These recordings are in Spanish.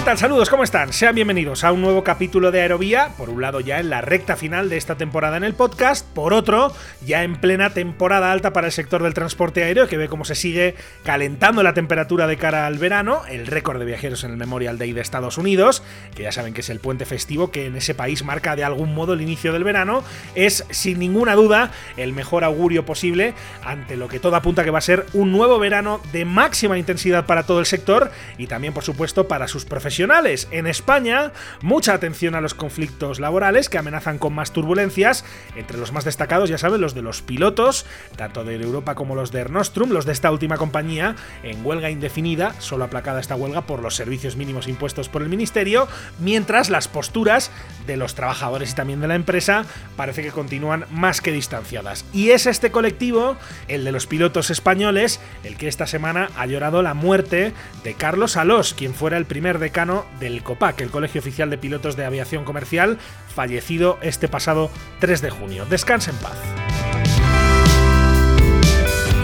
¿Qué tal? Saludos, ¿cómo están? Sean bienvenidos a un nuevo capítulo de Aerovía, por un lado ya en la recta final de esta temporada en el podcast, por otro ya en plena temporada alta para el sector del transporte aéreo, que ve cómo se sigue calentando la temperatura de cara al verano, el récord de viajeros en el Memorial Day de Estados Unidos, que ya saben que es el puente festivo que en ese país marca de algún modo el inicio del verano, es sin ninguna duda el mejor augurio posible ante lo que todo apunta que va a ser un nuevo verano de máxima intensidad para todo el sector y también por supuesto para sus profesionales profesionales. En España, mucha atención a los conflictos laborales que amenazan con más turbulencias, entre los más destacados, ya saben, los de los pilotos, tanto de Europa como los de Ernostrum, los de esta última compañía, en huelga indefinida, solo aplacada esta huelga por los servicios mínimos impuestos por el Ministerio, mientras las posturas de los trabajadores y también de la empresa parece que continúan más que distanciadas. Y es este colectivo, el de los pilotos españoles, el que esta semana ha llorado la muerte de Carlos Alós, quien fuera el primer de del COPAC, el Colegio Oficial de Pilotos de Aviación Comercial, fallecido este pasado 3 de junio. Descanse en paz.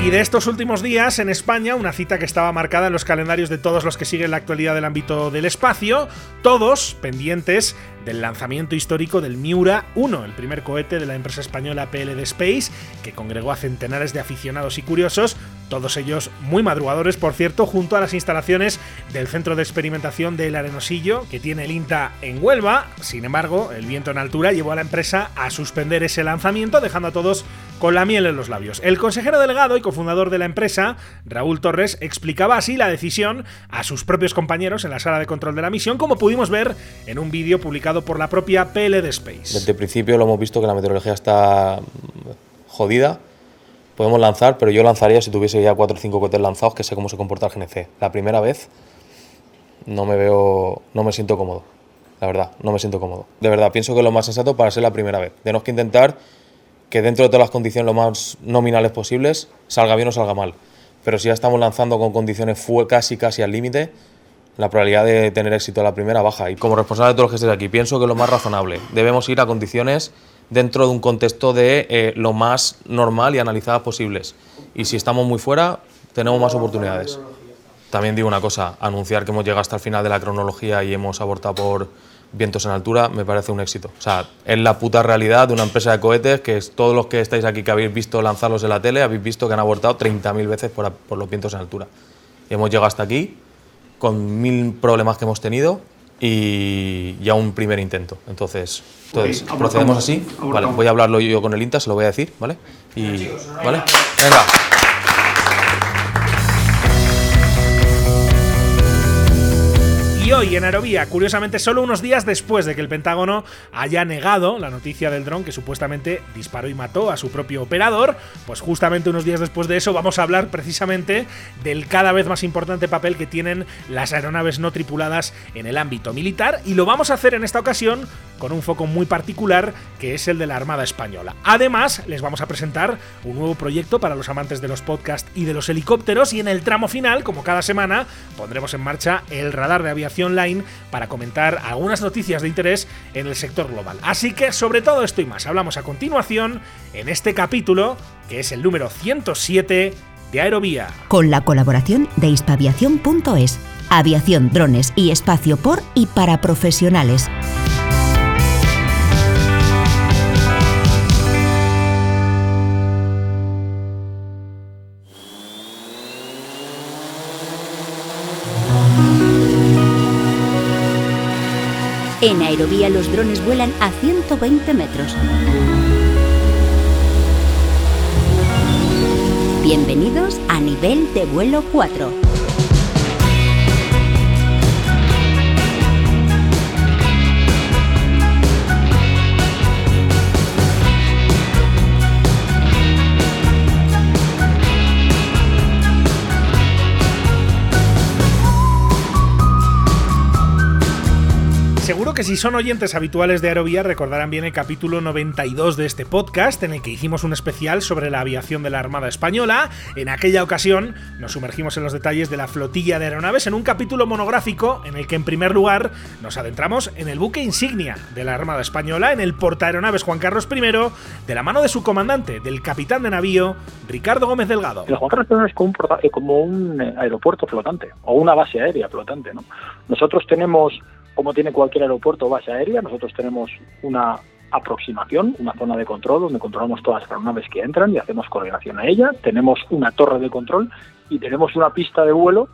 Y de estos últimos días en España, una cita que estaba marcada en los calendarios de todos los que siguen la actualidad del ámbito del espacio, todos pendientes del lanzamiento histórico del Miura 1, el primer cohete de la empresa española PLD Space, que congregó a centenares de aficionados y curiosos, todos ellos muy madrugadores, por cierto, junto a las instalaciones del Centro de Experimentación del Arenosillo, que tiene el INTA en Huelva. Sin embargo, el viento en altura llevó a la empresa a suspender ese lanzamiento, dejando a todos con la miel en los labios. El consejero delegado y cofundador de la empresa, Raúl Torres, explicaba así la decisión a sus propios compañeros en la sala de control de la misión, como pudimos ver en un vídeo publicado por la propia PLD Space. Desde el principio lo hemos visto que la meteorología está jodida. Podemos lanzar, pero yo lanzaría si tuviese ya cuatro o cinco cohetes lanzados, que sé cómo se comporta el GNC. La primera vez no me veo, no me siento cómodo. La verdad, no me siento cómodo. De verdad, pienso que es lo más sensato para ser la primera vez. Tenemos que intentar que dentro de todas las condiciones lo más nominales posibles, salga bien o salga mal. Pero si ya estamos lanzando con condiciones fue casi casi al límite, la probabilidad de tener éxito a la primera baja. Y como responsable de todos los que estéis aquí, pienso que lo más razonable. Debemos ir a condiciones dentro de un contexto de eh, lo más normal y analizadas posibles. Y si estamos muy fuera, tenemos más oportunidades. También digo una cosa, anunciar que hemos llegado hasta el final de la cronología y hemos abortado por vientos en altura me parece un éxito. O sea, es la puta realidad de una empresa de cohetes que es, todos los que estáis aquí que habéis visto lanzarlos en la tele, habéis visto que han abortado 30.000 veces por, por los vientos en altura. Y hemos llegado hasta aquí con mil problemas que hemos tenido y ya un primer intento. Entonces, entonces procedemos así. Vale, voy a hablarlo yo con el INTA, se lo voy a decir, ¿vale? Y, ¿vale? Venga. Y hoy en Aerovía, curiosamente solo unos días después de que el Pentágono haya negado la noticia del dron que supuestamente disparó y mató a su propio operador, pues justamente unos días después de eso vamos a hablar precisamente del cada vez más importante papel que tienen las aeronaves no tripuladas en el ámbito militar y lo vamos a hacer en esta ocasión con un foco muy particular que es el de la Armada Española. Además, les vamos a presentar un nuevo proyecto para los amantes de los podcasts y de los helicópteros y en el tramo final, como cada semana, pondremos en marcha el radar de aviación online para comentar algunas noticias de interés en el sector global. Así que sobre todo esto y más hablamos a continuación en este capítulo, que es el número 107 de Aerovía. Con la colaboración de hispaviación.es, aviación, drones y espacio por y para profesionales. Aerovía los drones vuelan a 120 metros. Bienvenidos a nivel de vuelo 4. Que si son oyentes habituales de Aerovía recordarán bien el capítulo 92 de este podcast en el que hicimos un especial sobre la aviación de la Armada Española. En aquella ocasión nos sumergimos en los detalles de la flotilla de aeronaves en un capítulo monográfico en el que en primer lugar nos adentramos en el buque insignia de la Armada Española, en el portaaeronaves Juan Carlos I, de la mano de su comandante, del capitán de navío Ricardo Gómez Delgado. El Juan Carlos I es como un, eh, como un eh, aeropuerto flotante o una base aérea flotante. ¿no? Nosotros tenemos como tiene cualquier aeropuerto o base aérea, nosotros tenemos una aproximación, una zona de control donde controlamos todas las aeronaves que entran y hacemos coordinación a ella. Tenemos una torre de control y tenemos una pista de vuelo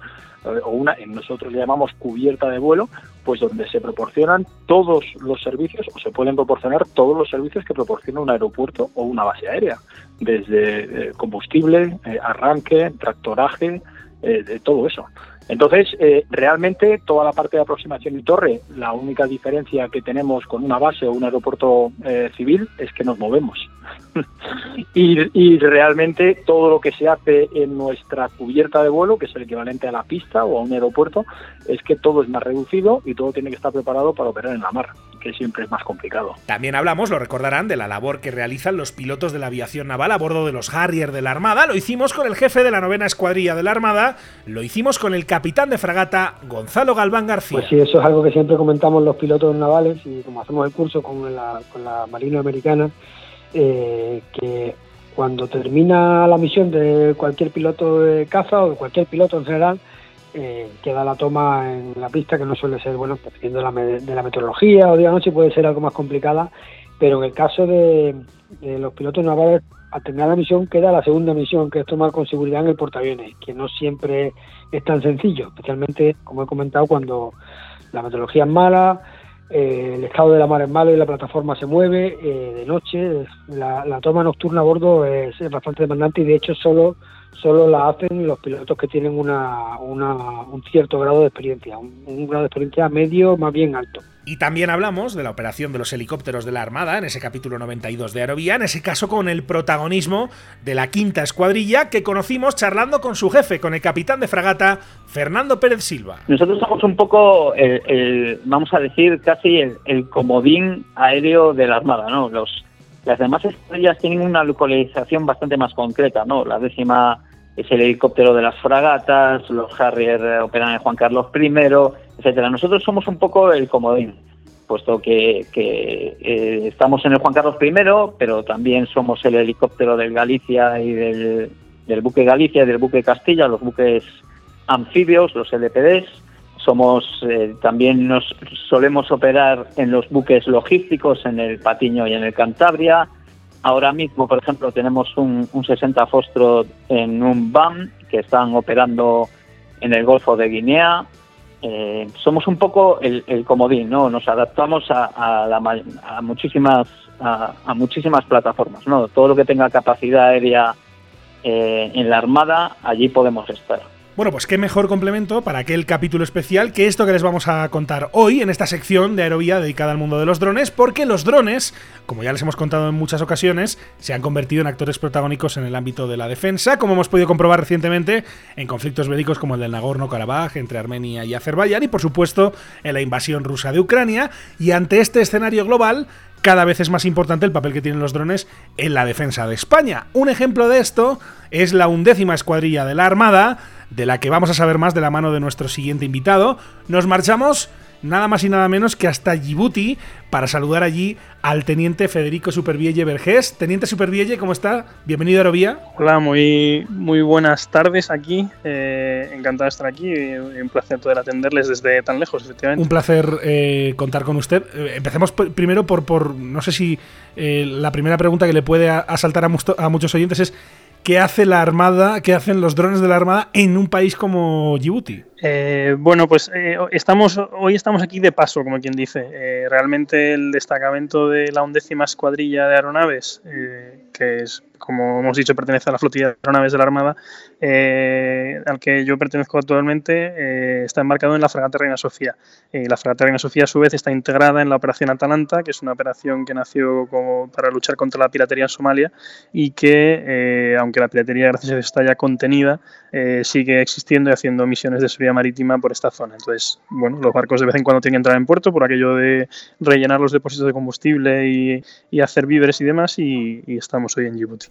eh, o una, nosotros le llamamos cubierta de vuelo, pues donde se proporcionan todos los servicios o se pueden proporcionar todos los servicios que proporciona un aeropuerto o una base aérea, desde eh, combustible, eh, arranque, tractoraje, de todo eso. Entonces, eh, realmente toda la parte de aproximación y torre, la única diferencia que tenemos con una base o un aeropuerto eh, civil es que nos movemos. y, realmente todo lo que se hace en nuestra cubierta de vuelo, que es el equivalente a la pista o a un aeropuerto, es que todo es más reducido y todo tiene que estar preparado para operar en la mar que siempre es más complicado. También hablamos, lo recordarán, de la labor que realizan los pilotos de la aviación naval a bordo de los Harrier de la Armada. Lo hicimos con el jefe de la novena escuadrilla de la Armada, lo hicimos con el capitán de fragata Gonzalo Galván García. Pues sí, eso es algo que siempre comentamos los pilotos navales y como hacemos el curso con la, con la Marina Americana, eh, que cuando termina la misión de cualquier piloto de caza o de cualquier piloto en general, eh, queda la toma en la pista, que no suele ser, bueno, dependiendo de la, de la meteorología o de la noche, puede ser algo más complicada, pero en el caso de, los pilotos navales, al terminar la misión, queda la segunda misión, que es tomar con seguridad en el portaaviones, que no siempre es tan sencillo, especialmente, como he comentado, cuando la meteorología es mala, eh, el estado de la mar es malo y la plataforma se mueve eh, de noche. La, toma nocturna a bordo es, es, bastante demandante y de hecho solo solo la hacen los pilotos que tienen una, un cierto grado de experiencia, un, grado de experiencia medio más bien alto. Y también hablamos de la operación de los helicópteros de la Armada, en ese capítulo 92 de Aerovía, en ese caso con el protagonismo de la quinta escuadrilla que conocimos charlando con su jefe, con el capitán de fragata, Fernando Pérez Silva. Nosotros somos un poco, el, vamos a decir, casi el, el comodín aéreo de la Armada, ¿no? Los, las demás estrellas tienen una localización bastante más concreta, ¿no? La décima es el helicóptero de las fragatas, los Harrier operan en Juan Carlos I, etcétera. Nosotros somos un poco el comodín, puesto que, eh, estamos en el Juan Carlos I, pero también somos el helicóptero del Galicia y del, del buque Galicia y del buque Castilla, los buques anfibios, los LPDs somos eh, también nos solemos operar en los buques logísticos en el Patiño y en el Cantabria. Ahora mismo, por ejemplo, tenemos un, 60 Fostro en un BAM que están operando en el Golfo de Guinea. Eh, somos un poco el, comodín, ¿no? Nos adaptamos a, a, muchísimas a, muchísimas plataformas, ¿no? Todo lo que tenga capacidad aérea eh, en la Armada, allí podemos estar. Bueno, pues qué mejor complemento para aquel capítulo especial que esto que les vamos a contar hoy en esta sección de Aerovía dedicada al mundo de los drones, porque los drones, como ya les hemos contado en muchas ocasiones, se han convertido en actores protagónicos en el ámbito de la defensa, como hemos podido comprobar recientemente en conflictos bélicos como el del Nagorno-Karabaj entre Armenia y Azerbaiyán y por supuesto en la invasión rusa de Ucrania, y ante este escenario global, cada vez es más importante el papel que tienen los drones en la defensa de España. Un ejemplo de esto es la undécima escuadrilla de la Armada, de la que vamos a saber más de la mano de nuestro siguiente invitado. Nos marchamos nada más y nada menos que hasta Djibouti para saludar allí al teniente Federico Supervielle Vergés. Teniente Supervielle, ¿cómo está? Bienvenido a Aerovía. Hola, muy, muy buenas tardes aquí. Eh, encantado de estar aquí y un placer poder atenderles desde tan lejos, efectivamente. Un placer eh, contar con usted. Eh, empecemos primero por, por, no sé si la primera pregunta que le puede asaltar a muchos oyentes es ¿Qué hace la Armada, qué hacen los drones de la Armada en un país como Djibouti? Eh, bueno, pues eh, estamos, hoy estamos aquí de paso, como quien dice. Eh, realmente el destacamento de la undécima escuadrilla de aeronaves, que es como hemos dicho, pertenece a la flotilla de aeronaves de la Armada, eh, al que yo pertenezco actualmente, eh, está embarcado en la fragata Reina Sofía. Y la fragata Reina Sofía, a su vez, está integrada en la Operación Atalanta, que es una operación que nació como para luchar contra la piratería en Somalia y que, eh, aunque la piratería, gracias a Dios, está ya contenida, sigue existiendo y haciendo misiones de seguridad marítima por esta zona. Entonces, bueno, los barcos de vez en cuando tienen que entrar en puerto por aquello de rellenar los depósitos de combustible y, hacer víveres y demás, y, y estamos hoy en Djibouti.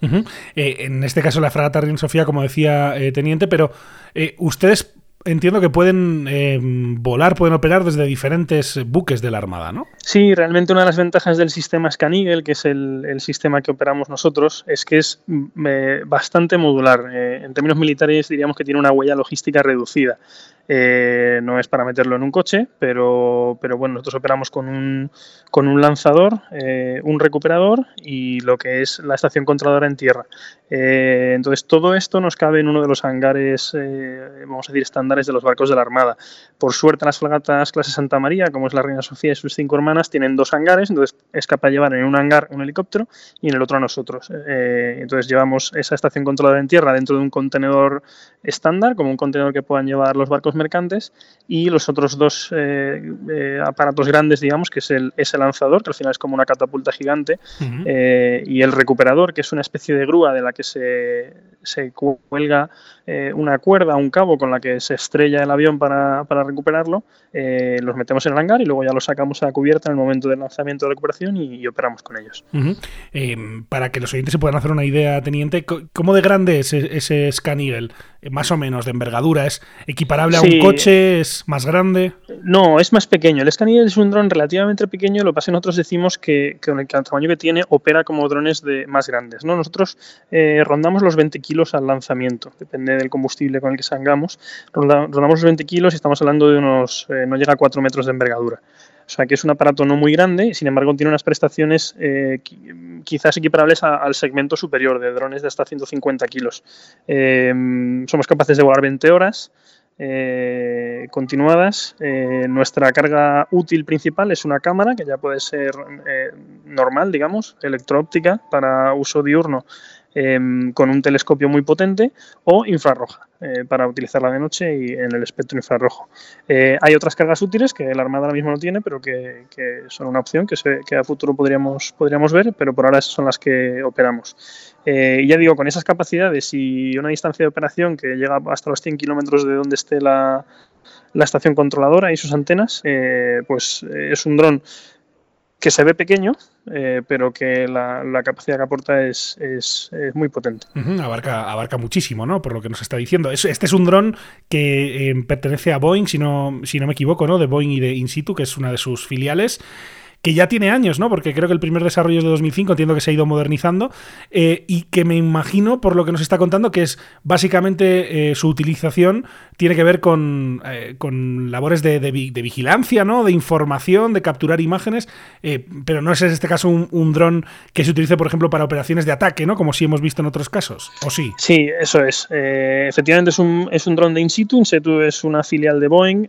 Eh, en este caso la fragata Reina Sofía, como decía eh, Teniente, pero eh, ustedes entiendo que pueden volar, pueden operar desde diferentes buques de la Armada, ¿no? Sí, realmente una de las ventajas del sistema Scanigel, que es el, sistema que operamos nosotros, es que es mm, bastante modular. en términos militares diríamos que tiene una huella logística reducida. Eh, no es para meterlo en un coche, pero, pero bueno, nosotros operamos con un, con un lanzador, eh, un recuperador y lo que es la estación controladora en tierra. Eh, entonces, todo esto nos cabe en uno de los hangares, vamos a decir, estándares de los barcos de la Armada. Por suerte, las fragatas clase Santa María, como es la Reina Sofía y sus cinco hermanas, tienen dos hangares, entonces es capaz de llevar en un hangar un helicóptero y en el otro a nosotros. entonces, llevamos esa estación controladora en tierra dentro de un contenedor estándar, como un contenedor que puedan llevar los barcos mercantes, y los otros dos eh, eh, aparatos grandes, digamos, que es el, ese lanzador, que al final es como una catapulta gigante, eh, y el recuperador, que es una especie de grúa de la que se, se cuelga una cuerda, un cabo con la que se estrella el avión para, para recuperarlo, los metemos en el hangar y luego ya los sacamos a la cubierta en el momento del lanzamiento de recuperación y, operamos con ellos. para que los oyentes se puedan hacer una idea, Teniente, ¿cómo de grande es e-, ese, ese Más o menos de envergadura, ¿es equiparable a un coche? ¿Es más grande? No, es más pequeño. El Scaniel es un dron relativamente pequeño, lo que pasa es que nosotros decimos que, con el, tamaño que tiene opera como drones de, más grandes. ¿no? Nosotros eh, rondamos los 20 kilos al lanzamiento, depende del combustible con el que salgamos. rondamos los 20 kilos y estamos hablando de unos, eh, no llega a 4 metros de envergadura. O sea que es un aparato no muy grande, sin embargo tiene unas prestaciones eh, quizás equiparables al segmento superior de drones de hasta 150 kilos. somos capaces de volar 20 horas, eh, continuadas. Eh, nuestra carga útil principal es una cámara que ya puede ser eh, normal, digamos, electroóptica para uso diurno Em, con un telescopio muy potente o infrarroja eh, para utilizarla de noche y en el espectro infrarrojo. Eh, hay otras cargas útiles que la Armada ahora mismo no tiene, pero que, son una opción que, a futuro podríamos, podríamos ver, pero por ahora esas son las que operamos. Eh, y ya digo, con esas capacidades y una distancia de operación que llega hasta los 100 kilómetros de donde esté la estación controladora y sus antenas, pues es un dron que se ve pequeño, eh, pero que la, capacidad que aporta es, es, muy potente. abarca, abarca muchísimo, ¿no? Por lo que nos está diciendo. este es un dron que eh, pertenece a Boeing, si no, si no me equivoco, ¿no? De Boeing y de In situ, que es una de sus filiales que ya tiene años, ¿no? Porque creo que el primer desarrollo es de 2005, entiendo que se ha ido modernizando, eh, y que me imagino, por lo que nos está contando, que es básicamente eh, su utilización tiene que ver con, eh, con labores de, vigilancia, ¿no? De información, de capturar imágenes, pero no es en este caso un, dron que se utilice, por ejemplo, para operaciones de ataque, ¿no? Como sí hemos visto en otros casos, ¿o sí? Sí, eso es. efectivamente es un, es un dron de in situ, in es una filial de Boeing,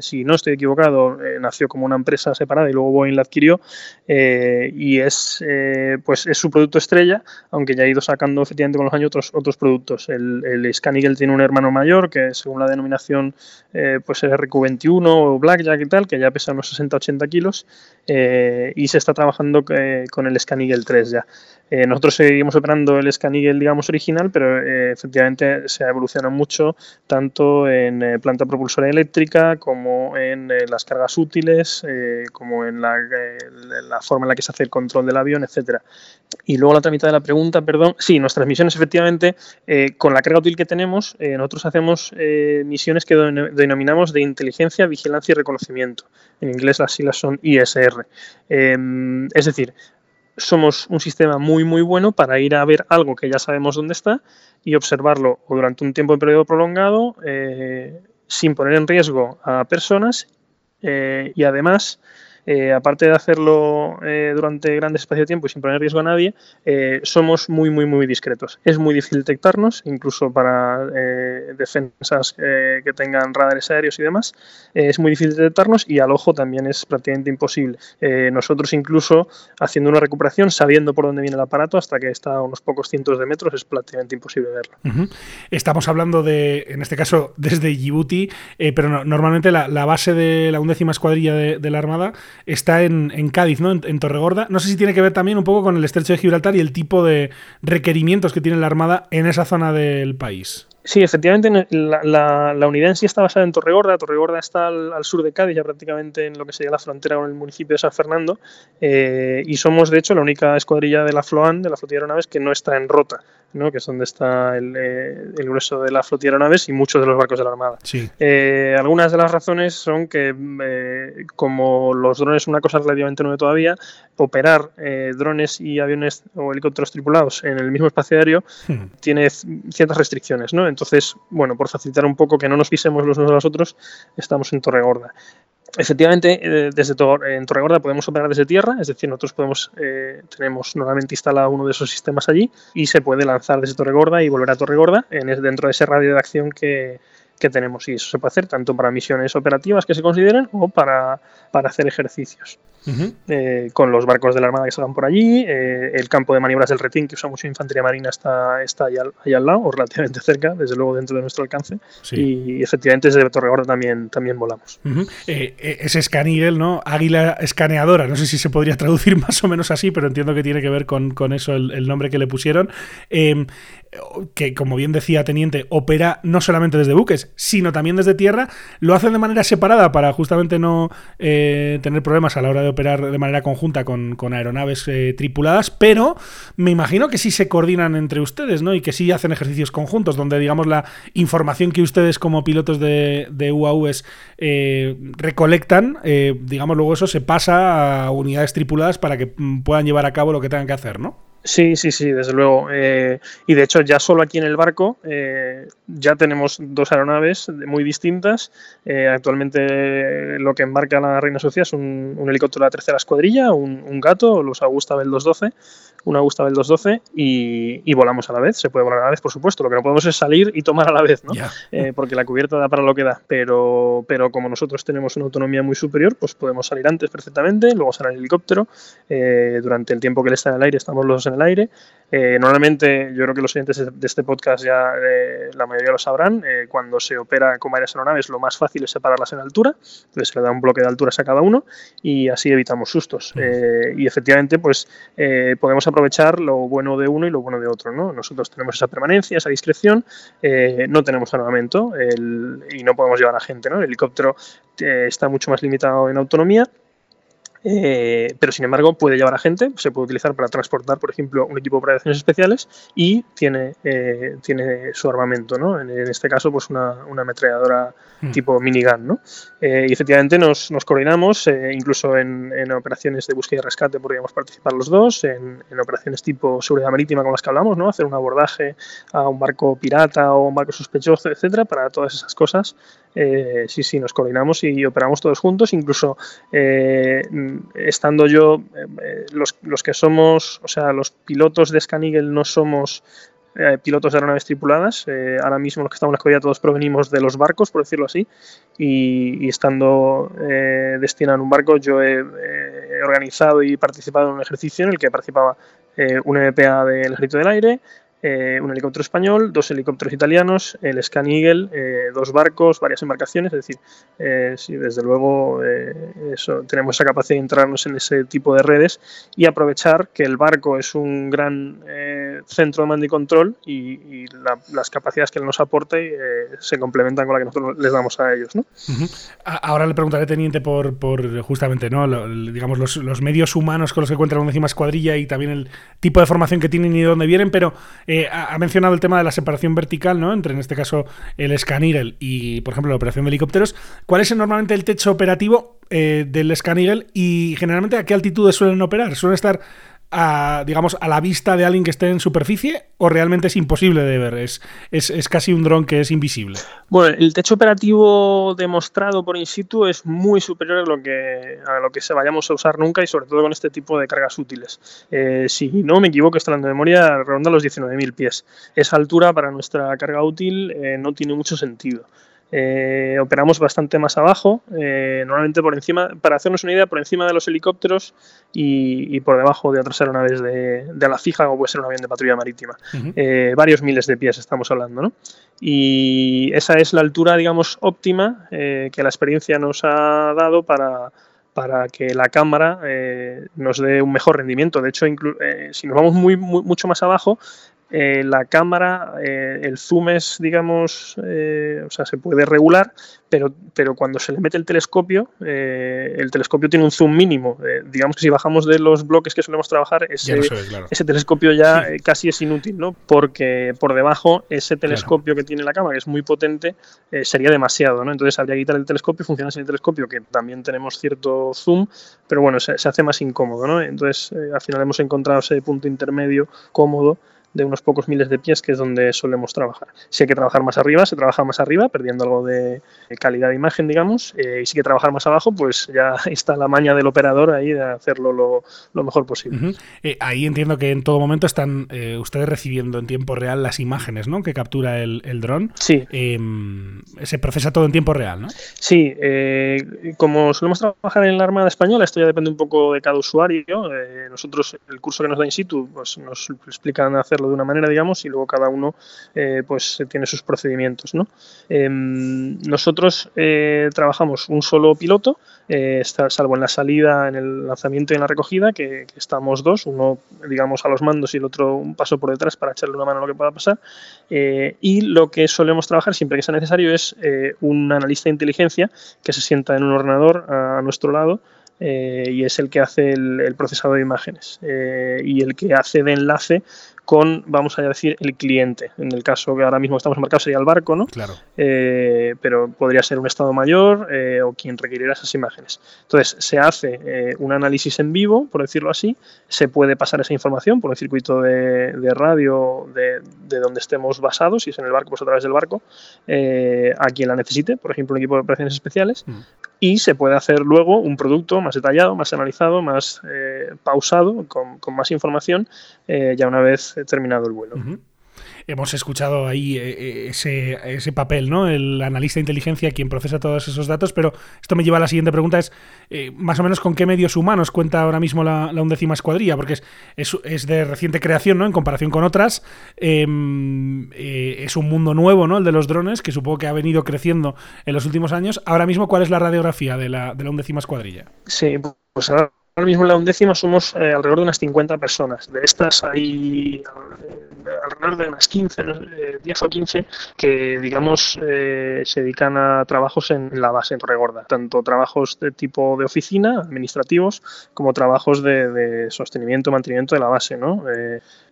si no estoy equivocado, nació como una empresa separada y luego Boeing adquirió eh, y es, eh, pues es su producto estrella, aunque ya ha ido sacando efectivamente con los años otros, otros productos. El, el tiene un hermano mayor que según la denominación eh, pues es RQ21 o Blackjack y tal, que ya pesa unos 60-80 kilos y se está trabajando con el Scanigel 3 ya. Eh, nosotros seguimos operando el Scanigel, digamos, original, pero eh, efectivamente se ha evolucionado mucho tanto en eh, planta propulsora eléctrica como en las cargas útiles, como en la, la, forma en la que se hace el control del avión, etcétera. Y luego la otra mitad de la pregunta, perdón, sí, nuestras misiones efectivamente, con la carga útil que tenemos, nosotros hacemos misiones que denominamos de inteligencia, vigilancia y reconocimiento. En inglés las siglas son ISR. es decir, somos un sistema muy muy bueno para ir a ver algo que ya sabemos dónde está y observarlo durante un tiempo de periodo prolongado eh, sin poner en riesgo a personas eh, y además eh, aparte de hacerlo eh, durante grandes espacios de tiempo y sin poner riesgo a nadie, eh, somos muy, muy, muy discretos. Es muy difícil detectarnos, incluso para defensas que tengan radares aéreos y demás. es muy difícil detectarnos y al ojo también es prácticamente imposible. nosotros incluso haciendo una recuperación, sabiendo por dónde viene el aparato, hasta que está a unos pocos cientos de metros, es prácticamente imposible verlo. Estamos hablando de, en este caso, desde Djibouti, pero normalmente la, base de la undécima escuadrilla de, la Armada está en, Cádiz, ¿no? En, Torregorda. No sé si tiene que ver también un poco con el estrecho de Gibraltar y el tipo de requerimientos que tiene la Armada en esa zona del país. Sí, efectivamente, la, unidad en sí está basada en Torregorda. Torregorda está al, sur de Cádiz, ya prácticamente en lo que sería la frontera con el municipio de San Fernando. Eh, y somos, de hecho, la única escuadrilla de la FLOAN, de la flotilla de aeronaves, que no está en rota. ¿No? que es donde está el, eh, el, grueso de la flotilla de aeronaves y muchos de los barcos de la Armada. Sí. Eh, algunas de las razones son que, eh, como los drones son una cosa relativamente nueva todavía, operar drones y aviones o helicópteros tripulados en el mismo espacio aéreo hmm. tiene ciertas restricciones. ¿no? Entonces, bueno, por facilitar un poco que no nos pisemos los unos a los otros, estamos en Torregorda. Efectivamente, eh, desde en Torregorda podemos operar desde tierra, es decir, nosotros eh, tenemos normalmente instalado uno de esos sistemas allí y se puede lanzar desde Torregorda y volver a Torregorda en, dentro de ese radio de acción que, que tenemos. Y eso se puede hacer tanto para misiones operativas que se consideren o para, para hacer ejercicios. Eh, con los barcos de la Armada que salgan por allí, eh, el campo de maniobras del Retín, que usa mucho infantería marina, está, está ahí, al, lado, o relativamente cerca, desde luego dentro de nuestro alcance. Y efectivamente desde Torregorda también, también volamos. Eh, ese Scanigel, ¿no? Águila escaneadora, no sé si se podría traducir más o menos así, pero entiendo que tiene que ver con, con eso el, el, nombre que le pusieron. que, como bien decía Teniente, opera no solamente desde buques, sino también desde tierra. Lo hacen de manera separada para justamente no tener problemas a la hora de operar de manera conjunta con, aeronaves eh, tripuladas, pero me imagino que sí se coordinan entre ustedes, ¿no? Y que sí hacen ejercicios conjuntos, donde, digamos, la información que ustedes como pilotos de, de UAVs eh, recolectan, eh, digamos, luego eso se pasa a unidades tripuladas para que mm, puedan llevar a cabo lo que tengan que hacer, ¿no? Sí, sí, sí, desde luego. Eh, y de hecho, ya solo aquí en el barco eh, ya tenemos dos aeronaves muy distintas. Eh, actualmente lo que embarca la Reina Sofía es un, helicóptero de la tercera escuadrilla, un, gato, los Augusta Bell 212, una Augusta Bell 212 y, y, volamos a la vez. Se puede volar a la vez, por supuesto. Lo que no podemos es salir y tomar a la vez, ¿no? porque la cubierta da para lo que da. Pero, pero como nosotros tenemos una autonomía muy superior, pues podemos salir antes perfectamente, luego salir el helicóptero. durante el tiempo que él está en el aire, estamos los en el aire. Eh, normalmente, yo creo que los oyentes de este podcast ya eh, la mayoría lo sabrán, eh, cuando se opera con varias aeronaves lo más fácil es separarlas en altura, entonces se le da un bloque de alturas a cada uno y así evitamos sustos. y efectivamente, pues podemos aprovechar lo bueno de uno y lo bueno de otro. ¿no? Nosotros tenemos esa permanencia, esa discreción, no tenemos armamento y no podemos llevar a gente. ¿no? El helicóptero está mucho más limitado en autonomía eh, pero sin embargo puede llevar a gente, se puede utilizar para transportar, por ejemplo, un equipo de operaciones especiales y tiene, eh, tiene su armamento, ¿no? En, este caso, pues una, una ametralladora hmm. tipo minigun, ¿no? Eh, y efectivamente nos, nos coordinamos, incluso en, en, operaciones de búsqueda y rescate podríamos participar los dos, en, en, operaciones tipo seguridad marítima como las que hablamos, ¿no? Hacer un abordaje a un barco pirata o un barco sospechoso, etcétera, para todas esas cosas. Sí, sí, nos coordinamos y operamos todos juntos, incluso estando yo, eh, los, que somos, o sea, los pilotos de Scan no somos eh, pilotos de aeronaves tripuladas. Eh, ahora mismo los que estamos en la escuela todos provenimos de los barcos, por decirlo así, y, estando destinado en un barco, yo he, organizado y participado en un ejercicio en el que participaba un MPA del Ejército del Aire, eh, un helicóptero español, dos helicópteros italianos, el Scan Eagle, eh, dos barcos, varias embarcaciones, es decir, eh, sí, desde luego eso, tenemos esa capacidad de entrarnos en ese tipo de redes y aprovechar que el barco es un gran centro de mando y control y, las capacidades que él nos aporta se complementan con las que nosotros les damos a ellos. ¿no? Ahora le preguntaré, teniente, por, por justamente ¿no? digamos los, medios humanos con los que cuentan una encima escuadrilla y también el tipo de formación que tienen y de dónde vienen, pero eh, ha mencionado el tema de la separación vertical, ¿no? Entre en este caso el Scanigel y, por ejemplo, la operación de helicópteros. ¿Cuál es normalmente el techo operativo eh, del Scanigel y generalmente a qué altitudes suelen operar? ¿Suelen estar a, digamos, a la vista de alguien que esté en superficie o realmente es imposible de ver? Es, es, casi un dron que es invisible. Bueno, el techo operativo demostrado por in situ es muy superior a lo que, a lo que se vayamos a usar nunca y sobre todo con este tipo de cargas útiles. Eh, si no me equivoco, estoy hablando de memoria, ronda los 19.000 pies. Esa altura para nuestra carga útil eh, no tiene mucho sentido. Eh, operamos bastante más abajo, eh, normalmente por encima, para hacernos una idea, por encima de los helicópteros y, por debajo de otras aeronaves de, de, la fija, como puede ser un avión de patrulla marítima. Eh, varios miles de pies estamos hablando, ¿no? Y esa es la altura, digamos, óptima que la experiencia nos ha dado para, para que la cámara nos dé un mejor rendimiento. De hecho, si nos vamos muy, mucho más abajo, eh, la cámara, eh, el zoom es, digamos, eh, o sea, se puede regular, pero, pero cuando se le mete el telescopio, el telescopio tiene un zoom mínimo. digamos que si bajamos de los bloques que solemos trabajar, ese, ese telescopio ya casi es inútil, ¿no? Porque por debajo, ese telescopio que tiene la cámara, que es muy potente, sería demasiado, ¿no? Entonces habría que quitar el telescopio, funciona sin el telescopio, que también tenemos cierto zoom, pero bueno, se, se hace más incómodo, ¿no? Entonces, al final hemos encontrado ese punto intermedio cómodo de unos pocos miles de pies, que es donde solemos trabajar. Si hay que trabajar más arriba, se trabaja más arriba, perdiendo algo de calidad de imagen, digamos, eh, y si hay que trabajar más abajo, pues ya está la maña del operador ahí de hacerlo lo, mejor posible. Eh, ahí entiendo que en todo momento están eh, ustedes recibiendo en tiempo real las imágenes ¿no? que captura el, el dron. Sí. Em, se procesa todo en tiempo real, ¿no? Sí, como solemos trabajar en la Armada Española, esto ya depende un poco de cada usuario. nosotros, el curso que nos da in situ, pues nos explican de una manera, digamos, y luego cada uno eh, pues tiene sus procedimientos. ¿no? Em, nosotros eh, trabajamos un solo piloto, eh, salvo en la salida, en el lanzamiento y en la recogida, que, estamos dos, uno digamos a los mandos y el otro un paso por detrás para echarle una mano a lo que pueda pasar. y lo que solemos trabajar siempre que sea necesario es un analista de inteligencia que se sienta en un ordenador a nuestro lado y es el que hace el, el procesado de imágenes y el que hace de enlace con, vamos a decir, el cliente. En el caso que ahora mismo estamos marcados sería el barco, ¿no? Claro. Eh, pero podría ser un Estado mayor eh, o quien requiriera esas imágenes. Entonces, se hace eh, un análisis en vivo, por decirlo así, se puede pasar esa información por el circuito de, radio de, donde estemos basados, si es en el barco, pues a través del barco, a quien la necesite, por ejemplo, un equipo de operaciones especiales, mm. y se puede hacer luego un producto más detallado, más analizado, más pausado, con, con, más información, ya una vez terminado el vuelo. Hemos escuchado ahí eh, eh, ese, ese, papel, ¿no? El analista de inteligencia quien procesa todos esos datos, pero esto me lleva a la siguiente pregunta, es eh, más o menos con qué medios humanos cuenta ahora mismo la, undécima escuadrilla, porque es, es, de reciente creación, ¿no? En comparación con otras. Em, es un mundo nuevo, ¿no? El de los drones, que supongo que ha venido creciendo en los últimos años. Ahora mismo, ¿cuál es la radiografía de la, de la undécima escuadrilla? Sí, pues ahora Ahora mismo en la undécima somos eh, alrededor de unas 50 personas. De estas hay eh, alrededor de unas 15, 10 o 15 que, digamos, eh, se dedican a trabajos en la base en Regorda. Tanto trabajos de tipo de oficina, administrativos, como trabajos de, de sostenimiento, mantenimiento de la base, ¿no?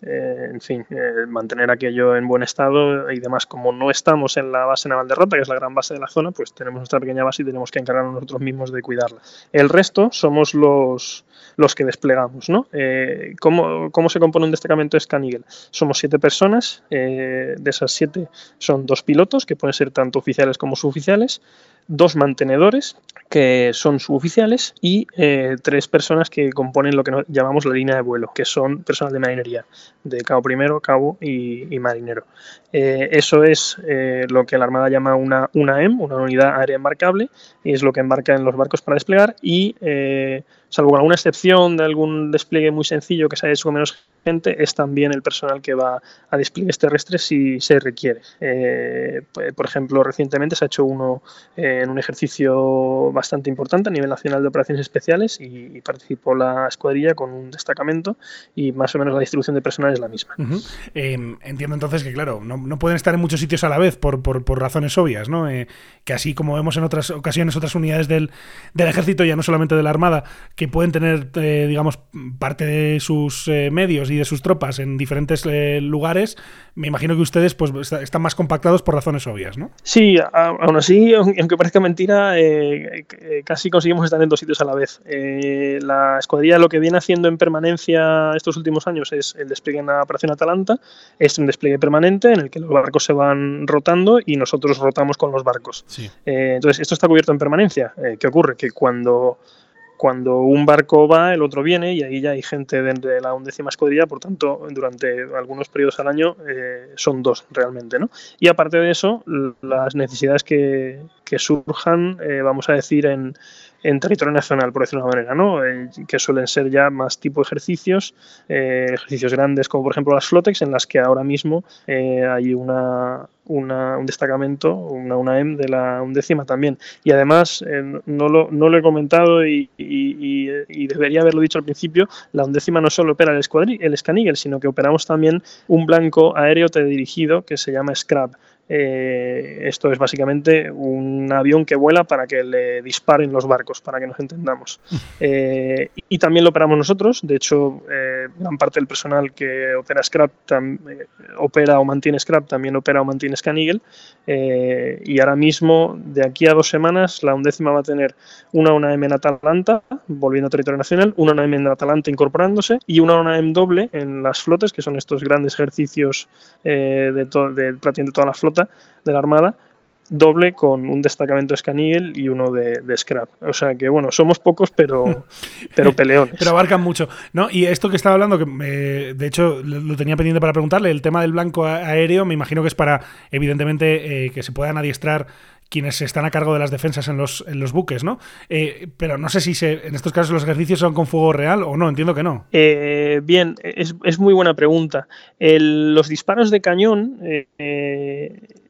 en fin, mantener aquello en buen estado y demás. Como no estamos en la base naval de Rota, que es la gran base de la zona, pues tenemos nuestra pequeña base y tenemos que encargarnos nosotros mismos de cuidarla. El resto somos los los, que desplegamos. ¿no? Eh, ¿cómo, se compone un destacamento de Scanigel? Somos siete personas, eh, de esas siete son dos pilotos, que pueden ser tanto oficiales como suboficiales, dos mantenedores, que son suboficiales, y eh, tres personas que componen lo que llamamos la línea de vuelo, que son personas de marinería, de cabo primero, cabo y, marinero. eso es lo que la Armada llama una, una EM, una unidad aérea embarcable, y es lo que embarca en los barcos para desplegar, y salvo alguna excepción de algún despliegue muy sencillo que se haya hecho con menos es también el personal que va a despliegues terrestres si se requiere. Eh, por ejemplo, recientemente se ha hecho uno eh, en un ejercicio bastante importante a nivel nacional de operaciones especiales y, participó la escuadrilla con un destacamento y más o menos la distribución de personal es la misma. Em, entiendo entonces que, claro, no, pueden estar en muchos sitios a la vez por, por, razones obvias, ¿no? Eh, que así como vemos en otras ocasiones otras unidades del, del ejército, ya no solamente de la Armada, que pueden tener, digamos, parte de sus medios y de sus tropas en diferentes eh, lugares, me imagino que ustedes pues están más compactados por razones obvias, ¿no? Sí, aún así, aunque parezca mentira, casi conseguimos estar en dos sitios a la vez. la escuadrilla lo que viene haciendo en permanencia estos últimos años es el despliegue en la Operación Atalanta, es un despliegue permanente en el que los barcos se van rotando y nosotros rotamos con los barcos. entonces, esto está cubierto en permanencia. ¿Qué ocurre? Que cuando cuando un barco va, el otro viene y ahí ya hay gente de, la undécima escuadrilla, por tanto, durante algunos periodos al año eh, son dos realmente. ¿no? Y aparte de eso, las necesidades que, surjan, eh, vamos a decir, en, en territorio nacional, por decirlo de una manera, ¿no? Eh, que suelen ser ya más tipo ejercicios, eh, ejercicios grandes como por ejemplo las Flotex, en las que ahora mismo eh, hay una, un destacamento, una UNAM de la undécima también. Y además, no, lo, no, lo, he comentado y, debería haberlo dicho al principio, la undécima no solo opera el, el Scanigel, sino que operamos también un blanco aéreo teledirigido que se llama Scrap. Eh, esto es básicamente un avión que vuela para que le disparen los barcos, para que nos entendamos. Eh, y también lo operamos nosotros. De hecho, eh, gran parte del personal que opera Scrap opera o mantiene Scrap también opera o mantiene Scan Eagle. y ahora mismo, de aquí a dos semanas, la undécima va a tener una UNAM en Atalanta, volviendo a territorio nacional, una UNAM en Atalanta incorporándose y una UNAM doble en las flotes, que son estos grandes ejercicios de, de prácticamente toda la flota de la Armada, doble con un destacamento de y uno de, Scrap. O sea que, bueno, somos pocos, pero, pero peleones. pero abarcan mucho. ¿no? Y esto que estaba hablando, que de hecho lo tenía pendiente para preguntarle, el tema del blanco aéreo, me imagino que es para, evidentemente, eh, que se puedan adiestrar quienes están a cargo de las defensas en los, en los buques, ¿no? Eh, pero no sé si se, en estos casos los ejercicios son con fuego real o no, entiendo que no. Eh, bien, es, es, muy buena pregunta. los disparos de cañón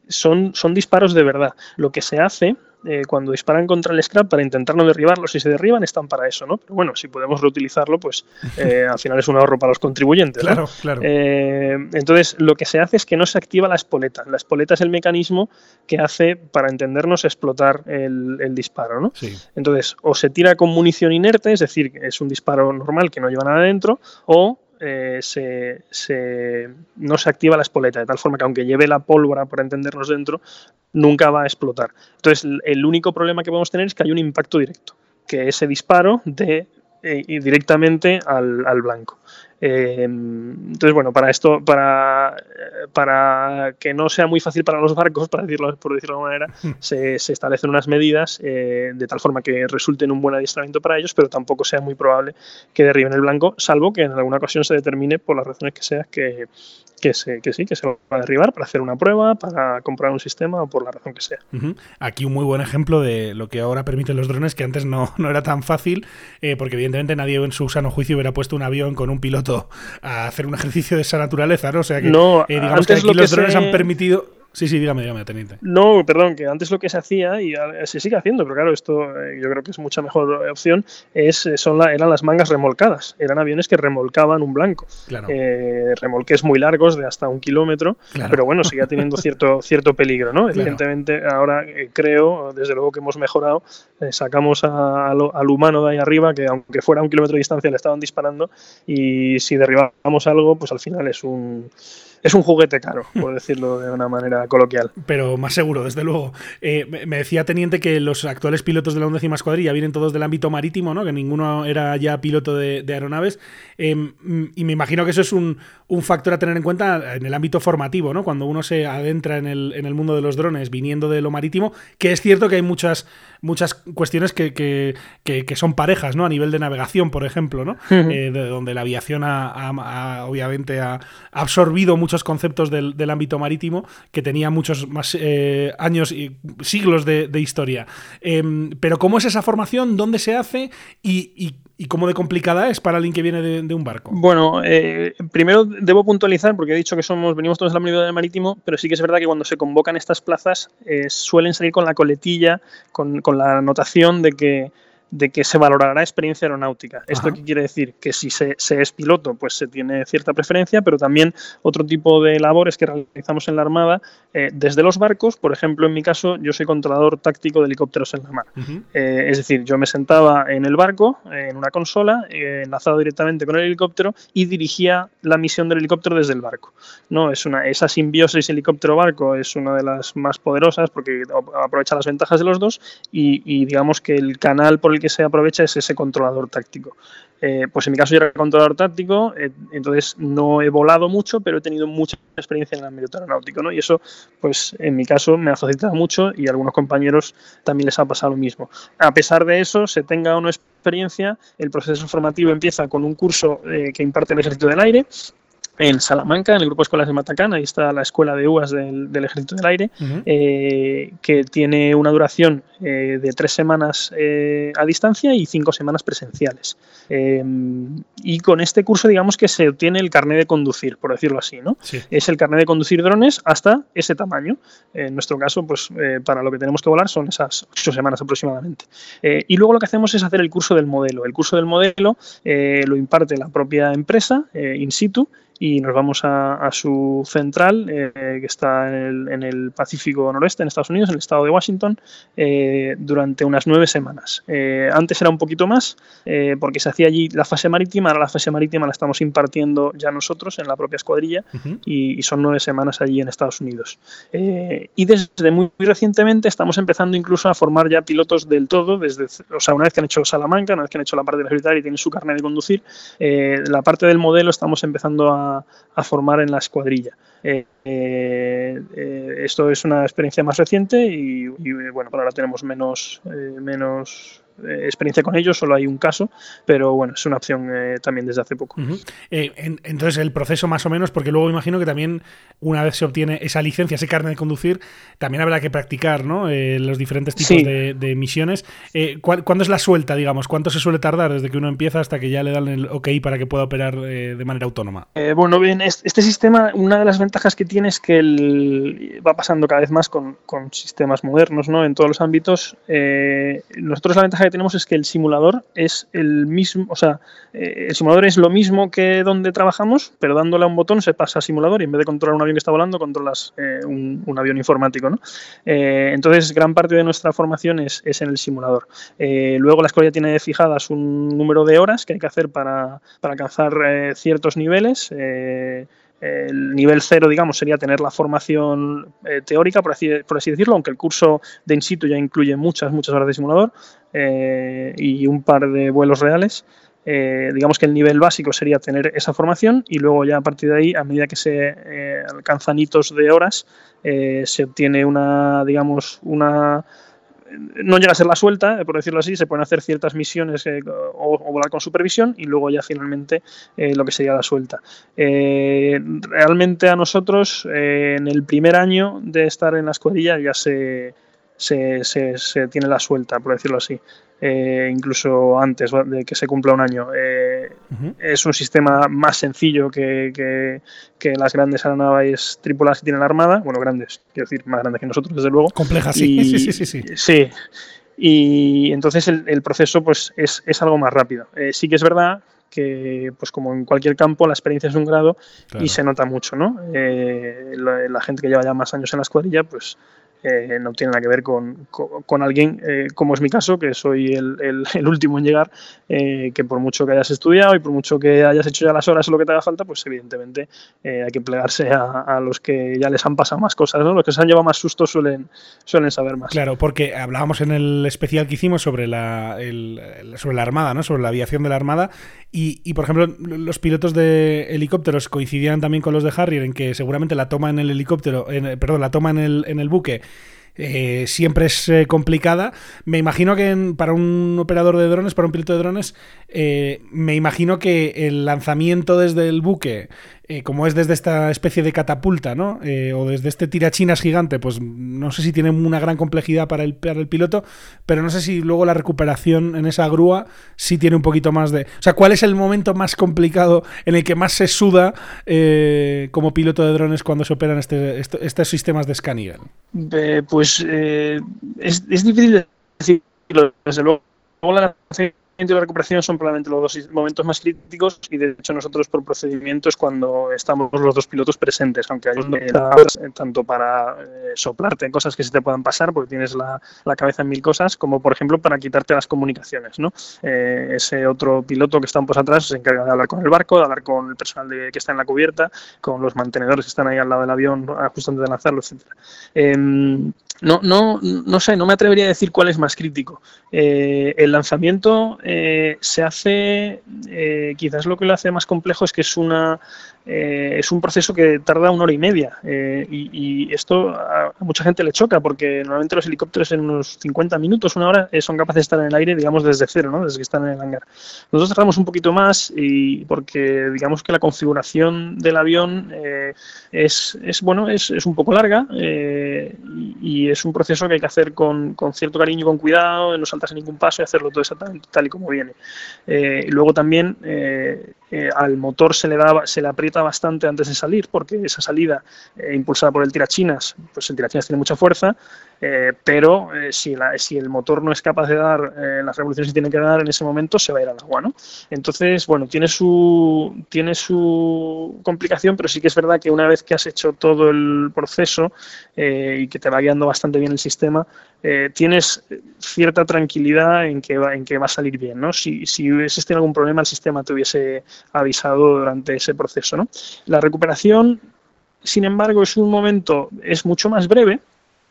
son, son disparos de verdad. Lo que se hace eh, cuando disparan contra el scrap para intentar no derribarlo, si se derriban están para eso, ¿no? Pero bueno, si podemos reutilizarlo, pues eh, al final es un ahorro para los contribuyentes. Claro, claro. Eh, entonces, lo que se hace es que no se activa la espoleta. La espoleta es el mecanismo que hace, para entendernos, explotar el, disparo, ¿no? Sí. Entonces, o se tira con munición inerte, es decir, es un disparo normal que no lleva nada dentro, o eh, se, no se activa la espoleta, de tal forma que aunque lleve la pólvora, para entendernos dentro, nunca va a explotar. Entonces, el único problema que podemos tener es que hay un impacto directo, que ese disparo de eh, directamente al, blanco. Eh, entonces, bueno, para esto, para, para que no sea muy fácil para los barcos, para decirlo, por decirlo de alguna manera, hmm. se, establecen unas medidas eh, de tal forma que resulten un buen adiestramiento para ellos, pero tampoco sea muy probable que derriben el blanco, salvo que en alguna ocasión se determine, por las razones que sea, que, que, se, que sí, que se va a derribar para hacer una prueba, para comprar un sistema o por la razón que sea. Aquí un muy buen ejemplo de lo que ahora permiten los drones, que antes no, no era tan fácil, eh, porque evidentemente nadie en su sano juicio hubiera puesto un avión con un piloto a hacer un ejercicio de esa naturaleza, ¿no? O sea que, no, eh, digamos que aquí los drones han permitido Sí, sí, dígame, dígame, teniente. No, perdón, que antes lo que se hacía, y se sigue haciendo, pero claro, esto eh, yo creo que es mucha mejor opción, es, eh, son la, eran las mangas remolcadas. Eran aviones que remolcaban un blanco. Claro. Eh, remolques muy largos, de hasta un kilómetro, pero bueno, seguía teniendo cierto, cierto peligro, ¿no? Evidentemente, ahora creo, desde luego que hemos mejorado, sacamos al humano de ahí arriba, que aunque fuera a un kilómetro de distancia le estaban disparando, y si derribamos algo, pues al final es un es un juguete caro, por decirlo de una manera coloquial. Pero más seguro, desde luego. Eh, me decía Teniente que los actuales pilotos de la undécima escuadrilla vienen todos del ámbito marítimo, ¿no? que ninguno era ya piloto de, aeronaves. Em, y me imagino que eso es un, factor a tener en cuenta en el ámbito formativo, ¿no? cuando uno se adentra en el, en el mundo de los drones viniendo de lo marítimo, que es cierto que hay muchas muchas cuestiones que, que, son parejas, ¿no? A nivel de navegación, por ejemplo, ¿no? Eh, de donde la aviación ha, obviamente ha absorbido muchos conceptos del, ámbito marítimo que tenía muchos más eh, años y siglos de, historia. Em, pero ¿cómo es esa formación? ¿Dónde se hace? y, cómo de complicada es para alguien que viene de, un barco? Bueno, eh, primero debo puntualizar, porque he dicho que somos, venimos todos del ámbito marítimo, pero sí que es verdad que cuando se convocan estas plazas suelen salir con la coletilla, con, con la anotación de que de que se valorará experiencia aeronáutica. ¿Esto qué quiere decir? Que si se, es piloto, pues se tiene cierta preferencia, pero también otro tipo de labores que realizamos en la Armada, eh, desde los barcos, por ejemplo, en mi caso, yo soy controlador táctico de helicópteros en la mar. Eh, es decir, yo me sentaba en el barco, en una consola, eh, enlazado directamente con el helicóptero y dirigía la misión del helicóptero desde el barco. ¿no? Es una, esa simbiosis helicóptero-barco es una de las más poderosas porque aprovecha las ventajas de los dos y, y digamos que el canal por el que se aprovecha es ese controlador táctico. Eh, pues en mi caso yo era controlador táctico, eh, entonces no he volado mucho, pero he tenido mucha experiencia en el ámbito aeronáutico, ¿no? Y eso, pues en mi caso me ha facilitado mucho y a algunos compañeros también les ha pasado lo mismo. A pesar de eso, se tenga o no experiencia, el proceso formativo empieza con un curso eh, que imparte el Ejército del Aire, en Salamanca, en el grupo escuelas de Matacán, ahí está la escuela de UAS del, Ejército del Aire, eh, que tiene una duración eh, de tres semanas eh, a distancia y cinco semanas presenciales. y con este curso, digamos que se obtiene el carnet de conducir, por decirlo así, ¿no? Es el carnet de conducir drones hasta ese tamaño. En nuestro caso, pues para lo que tenemos que volar son esas ocho semanas aproximadamente. y luego lo que hacemos es hacer el curso del modelo. El curso del modelo lo imparte la propia empresa in situ y nos vamos a, su central, eh, que está en el, Pacífico Noroeste, en Estados Unidos, en el estado de Washington, eh, durante unas nueve semanas. Eh, antes era un poquito más, porque se hacía allí la fase marítima, ahora la fase marítima la estamos impartiendo ya nosotros en la propia escuadrilla y, son nueve semanas allí en Estados Unidos. y desde muy, recientemente estamos empezando incluso a formar ya pilotos del todo, desde, o sea, una vez que han hecho Salamanca, una vez que han hecho la parte de la y tienen su carnet de conducir, la parte del modelo estamos empezando a a, formar en la escuadrilla. Eh, eh, eh, esto es una experiencia más reciente y, bueno, ahora tenemos menos, menos experiencia con ellos, solo hay un caso, pero bueno, es una opción eh, también desde hace poco. Eh, entonces, el proceso más o menos, porque luego imagino que también una vez se obtiene esa licencia, ese carnet de conducir, también habrá que practicar ¿no? los diferentes tipos de, misiones. ¿Cuándo es la suelta, digamos? ¿Cuánto se suele tardar desde que uno empieza hasta que ya le dan el ok para que pueda operar de manera autónoma? bueno, bien, este sistema, una de las ventajas que tiene es que el, va pasando cada vez más con, con sistemas modernos ¿no? en todos los ámbitos. nosotros la ventaja que tenemos es que el simulador es el mismo, o sea, eh, el simulador es lo mismo que donde trabajamos, pero dándole a un botón se pasa a simulador y en vez de controlar un avión que está volando, controlas eh, un, avión informático. ¿no? Eh, entonces, gran parte de nuestra formación es, en el simulador. luego la escuela tiene fijadas un número de horas que hay que hacer para, para alcanzar ciertos niveles. El nivel cero, digamos, sería tener la formación eh, teórica, por así, por así, decirlo, aunque el curso de in situ ya incluye muchas, muchas horas de simulador eh, y un par de vuelos reales. Eh, digamos que el nivel básico sería tener esa formación y luego ya a partir de ahí, a medida que se alcanzan hitos de horas, se obtiene una, digamos, una no llega a ser la suelta, por decirlo así, se pueden hacer ciertas misiones eh, o, volar con supervisión y luego ya finalmente eh, lo que sería la suelta. Eh, realmente a nosotros en el primer año de estar en la escuadrilla ya se, se, se, tiene la suelta, por decirlo así. incluso antes de que se cumpla un año. Es un sistema más sencillo que, que, las grandes aeronaves tripuladas que tiene la Armada. Bueno, grandes, quiero decir, más grandes que nosotros, desde luego. Complejas, sí. sí, sí, sí, sí. Y entonces el, proceso pues, es, es, algo más rápido. Eh, sí que es verdad que, pues como en cualquier campo, la experiencia es un grado y se nota mucho, ¿no? Eh, la, la, gente que lleva ya más años en la escuadrilla, pues eh, no tiene nada que ver con, con, alguien eh, como es mi caso, que soy el, el, último en llegar, eh, que por mucho que hayas estudiado y por mucho que hayas hecho ya las horas o lo que te haga falta, pues evidentemente hay que plegarse a, a, los que ya les han pasado más cosas, ¿no? Los que se han llevado más sustos suelen, suelen saber más. Claro, porque hablábamos en el especial que hicimos sobre la, sobre la Armada, ¿no? Sobre la aviación de la Armada y, y, por ejemplo, los pilotos de helicópteros coincidían también con los de Harrier en que seguramente la toma en el helicóptero, perdón, la toma en el, en el buque eh, siempre es eh, complicada. Me imagino que para un operador de drones, para un piloto de drones, eh, me imagino que el lanzamiento desde el buque eh, como es desde esta especie de catapulta, ¿no? Eh, o desde este tirachinas gigante, pues no sé si tiene una gran complejidad para el, para el piloto, pero no sé si luego la recuperación en esa grúa sí tiene un poquito más de... O sea, ¿cuál es el momento más complicado en el que más se suda eh, como piloto de drones cuando se operan este, este, estos sistemas de Scanigan? pues es, es difícil decirlo, desde luego la y la recuperación son probablemente los dos momentos más críticos y de hecho nosotros por procedimiento es cuando estamos los dos pilotos presentes, aunque hay eh, tanto para eh, soplarte cosas que se te puedan pasar porque tienes la, la, cabeza en mil cosas, como por ejemplo para quitarte las comunicaciones. ¿no? Eh, ese otro piloto que está un poco atrás se encarga de hablar con el barco, de hablar con el personal de, que está en la cubierta, con los mantenedores que están ahí al lado del avión justo antes de lanzarlo, etc. No, no, no sé, no me atrevería a decir cuál es más crítico. el lanzamiento eh, se hace, eh, quizás lo que lo hace más complejo es que es una eh, es un proceso que tarda una hora y media eh, y, esto a, mucha gente le choca porque normalmente los helicópteros en unos 50 minutos, una hora, eh, son capaces de estar en el aire, digamos, desde cero, ¿no? desde que están en el hangar. Nosotros tardamos un poquito más y porque digamos que la configuración del avión es, es, bueno, es, es, un poco larga y, es un proceso que hay que hacer con, con, cierto cariño y con cuidado, no saltarse ningún paso y hacerlo todo exactamente tal y como viene. luego también al motor se le da, se le aprieta bastante antes de salir, porque esa salida eh, impulsada por el tirachinas, pues el tirachinas tiene mucha fuerza, eh, pero eh, si, si, el motor no es capaz de dar las revoluciones que tiene que dar en ese momento, se va a ir al agua, ¿no? Entonces, bueno, tiene su, tiene su complicación, pero sí que es verdad que una vez que has hecho todo el proceso y que te va guiando bastante bien el sistema, tienes cierta tranquilidad en que va, en que va a salir bien, ¿no? Si, si hubiese algún problema, el sistema te hubiese avisado durante ese proceso, ¿no? La recuperación, sin embargo, es un momento, es mucho más breve,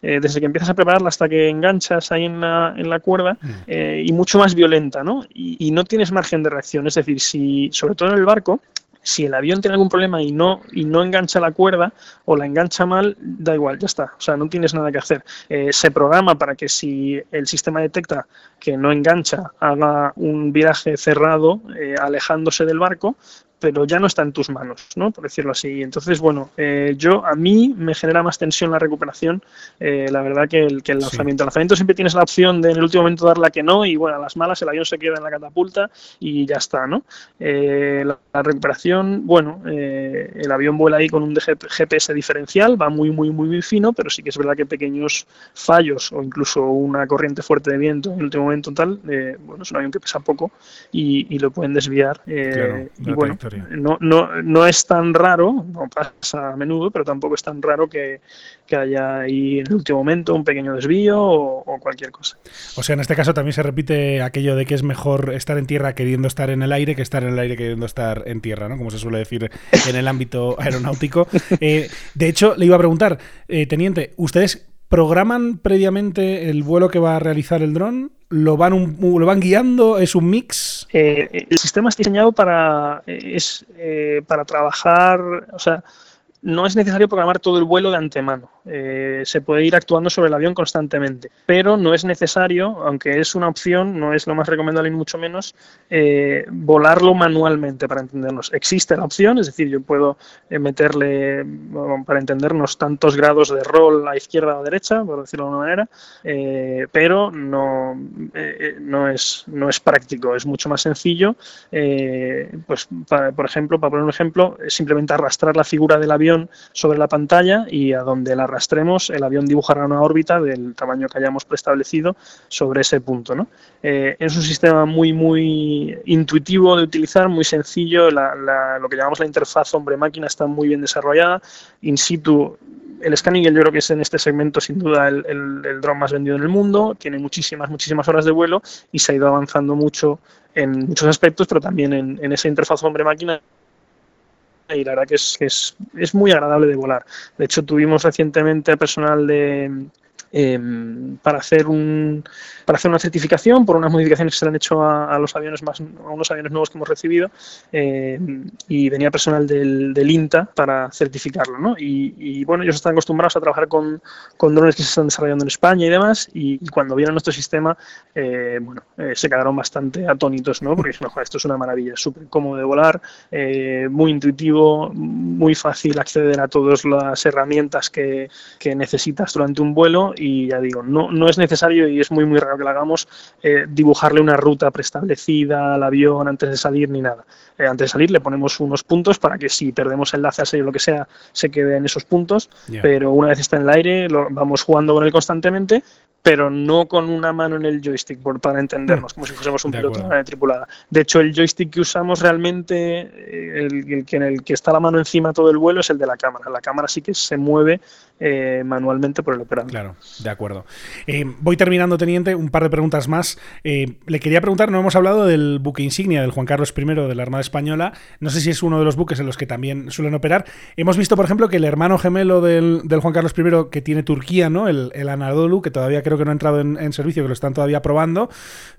eh, desde que empiezas a prepararla hasta que enganchas ahí en la, en la cuerda mm. eh, y mucho más violenta, ¿no? Y, no tienes margen de reacción. Es decir, si, sobre todo en el barco, si el avión tiene algún problema y no, y no engancha la cuerda o la engancha mal, da igual, ya está. O sea, no tienes nada que hacer. Eh, se programa para que si el sistema detecta que no engancha, haga un viraje cerrado alejándose del barco, pero ya no está en tus manos, ¿no? Por decirlo así. Entonces, bueno, eh, yo a mí me genera más tensión la recuperación, eh, la verdad, que el, que el lanzamiento. El lanzamiento siempre tienes la opción de en el último momento darla que no, y bueno, a las malas el avión se queda en la catapulta y ya está, ¿no? Eh, la, recuperación, bueno, el avión vuela ahí con un GPS diferencial, va muy, muy, muy, muy fino, pero sí que es verdad que pequeños fallos o incluso una corriente fuerte de viento en el último momento tal, bueno, es un avión que pesa poco y, y lo pueden desviar. y bueno, no, no, no es tan raro, no pasa a menudo, pero tampoco es tan raro que, haya ahí en el último momento un pequeño desvío o, cualquier cosa. O sea, en este caso también se repite aquello de que es mejor estar en tierra queriendo estar en el aire que estar en el aire queriendo estar en tierra, ¿no? Como se suele decir en el ámbito aeronáutico. Eh, de hecho, le iba a preguntar, eh, teniente, ¿ustedes programan previamente el vuelo que va a realizar el dron? ¿Lo van, lo van guiando? ¿Es un mix? Eh, el sistema es diseñado para, es, eh, para trabajar, o sea, no es necesario programar todo el vuelo de antemano. Eh, se puede ir actuando sobre el avión constantemente, pero no es necesario, aunque es una opción, no es lo más recomendable ni mucho menos, eh, volarlo manualmente para entendernos. Existe la opción, es decir, yo puedo eh, meterle, para entendernos, tantos grados de rol a izquierda o a derecha, por decirlo de alguna manera, pero no, no, es, no es práctico, es mucho más sencillo. pues, por ejemplo, para poner un ejemplo, simplemente arrastrar la figura del avión sobre la pantalla y a donde la arrastremos el avión dibujará una órbita del tamaño que hayamos preestablecido sobre ese punto. ¿no? Eh, es un sistema muy, muy intuitivo de utilizar, muy sencillo, lo que llamamos la interfaz hombre-máquina está muy bien desarrollada, in situ el Scanning yo creo que es en este segmento sin duda el, el, más vendido en el mundo, tiene muchísimas, muchísimas horas de vuelo y se ha ido avanzando mucho en muchos aspectos, pero también en, en esa interfaz hombre-máquina y la verdad que es, es, es, muy agradable de volar. De hecho, tuvimos recientemente personal de, Em, para hacer un para hacer una certificación por unas modificaciones que se han hecho a, los aviones más a unos aviones nuevos que hemos recibido em, y venía personal del, del, INTA para certificarlo ¿no? y, bueno ellos están acostumbrados a trabajar con, con, drones que se están desarrollando en España y demás y, cuando vieron nuestro sistema eh, bueno eh, se quedaron bastante atónitos ¿no? porque dijeron esto es una maravilla súper cómodo de volar eh, muy intuitivo muy fácil acceder a todas las herramientas que, que necesitas durante un vuelo y y ya digo, no, no es necesario y es muy muy raro que lo hagamos eh, dibujarle una ruta preestablecida al avión antes de salir ni nada. Eh, antes de salir le ponemos unos puntos para que si perdemos enlace a o lo que sea, se quede en esos puntos, pero una vez está en el aire lo, vamos jugando con él constantemente pero no con una mano en el joystick, por, para entendernos, como si fuésemos un piloto de tripulada. De hecho, el joystick que usamos realmente, eh, el, que en el que está la mano encima todo el vuelo, es el de la cámara. La cámara sí que se mueve eh, manualmente por el operador. Claro, de acuerdo. Eh, voy terminando, teniente, un par de preguntas más. le quería preguntar, no hemos hablado del buque insignia del Juan Carlos I de la Armada Española. No sé si es uno de los buques en los que también suelen operar. Hemos visto, por ejemplo, que el hermano gemelo del, Juan Carlos I que tiene Turquía, ¿no? El, el Anadolu, que todavía creo que no ha entrado en, servicio, que lo están todavía probando,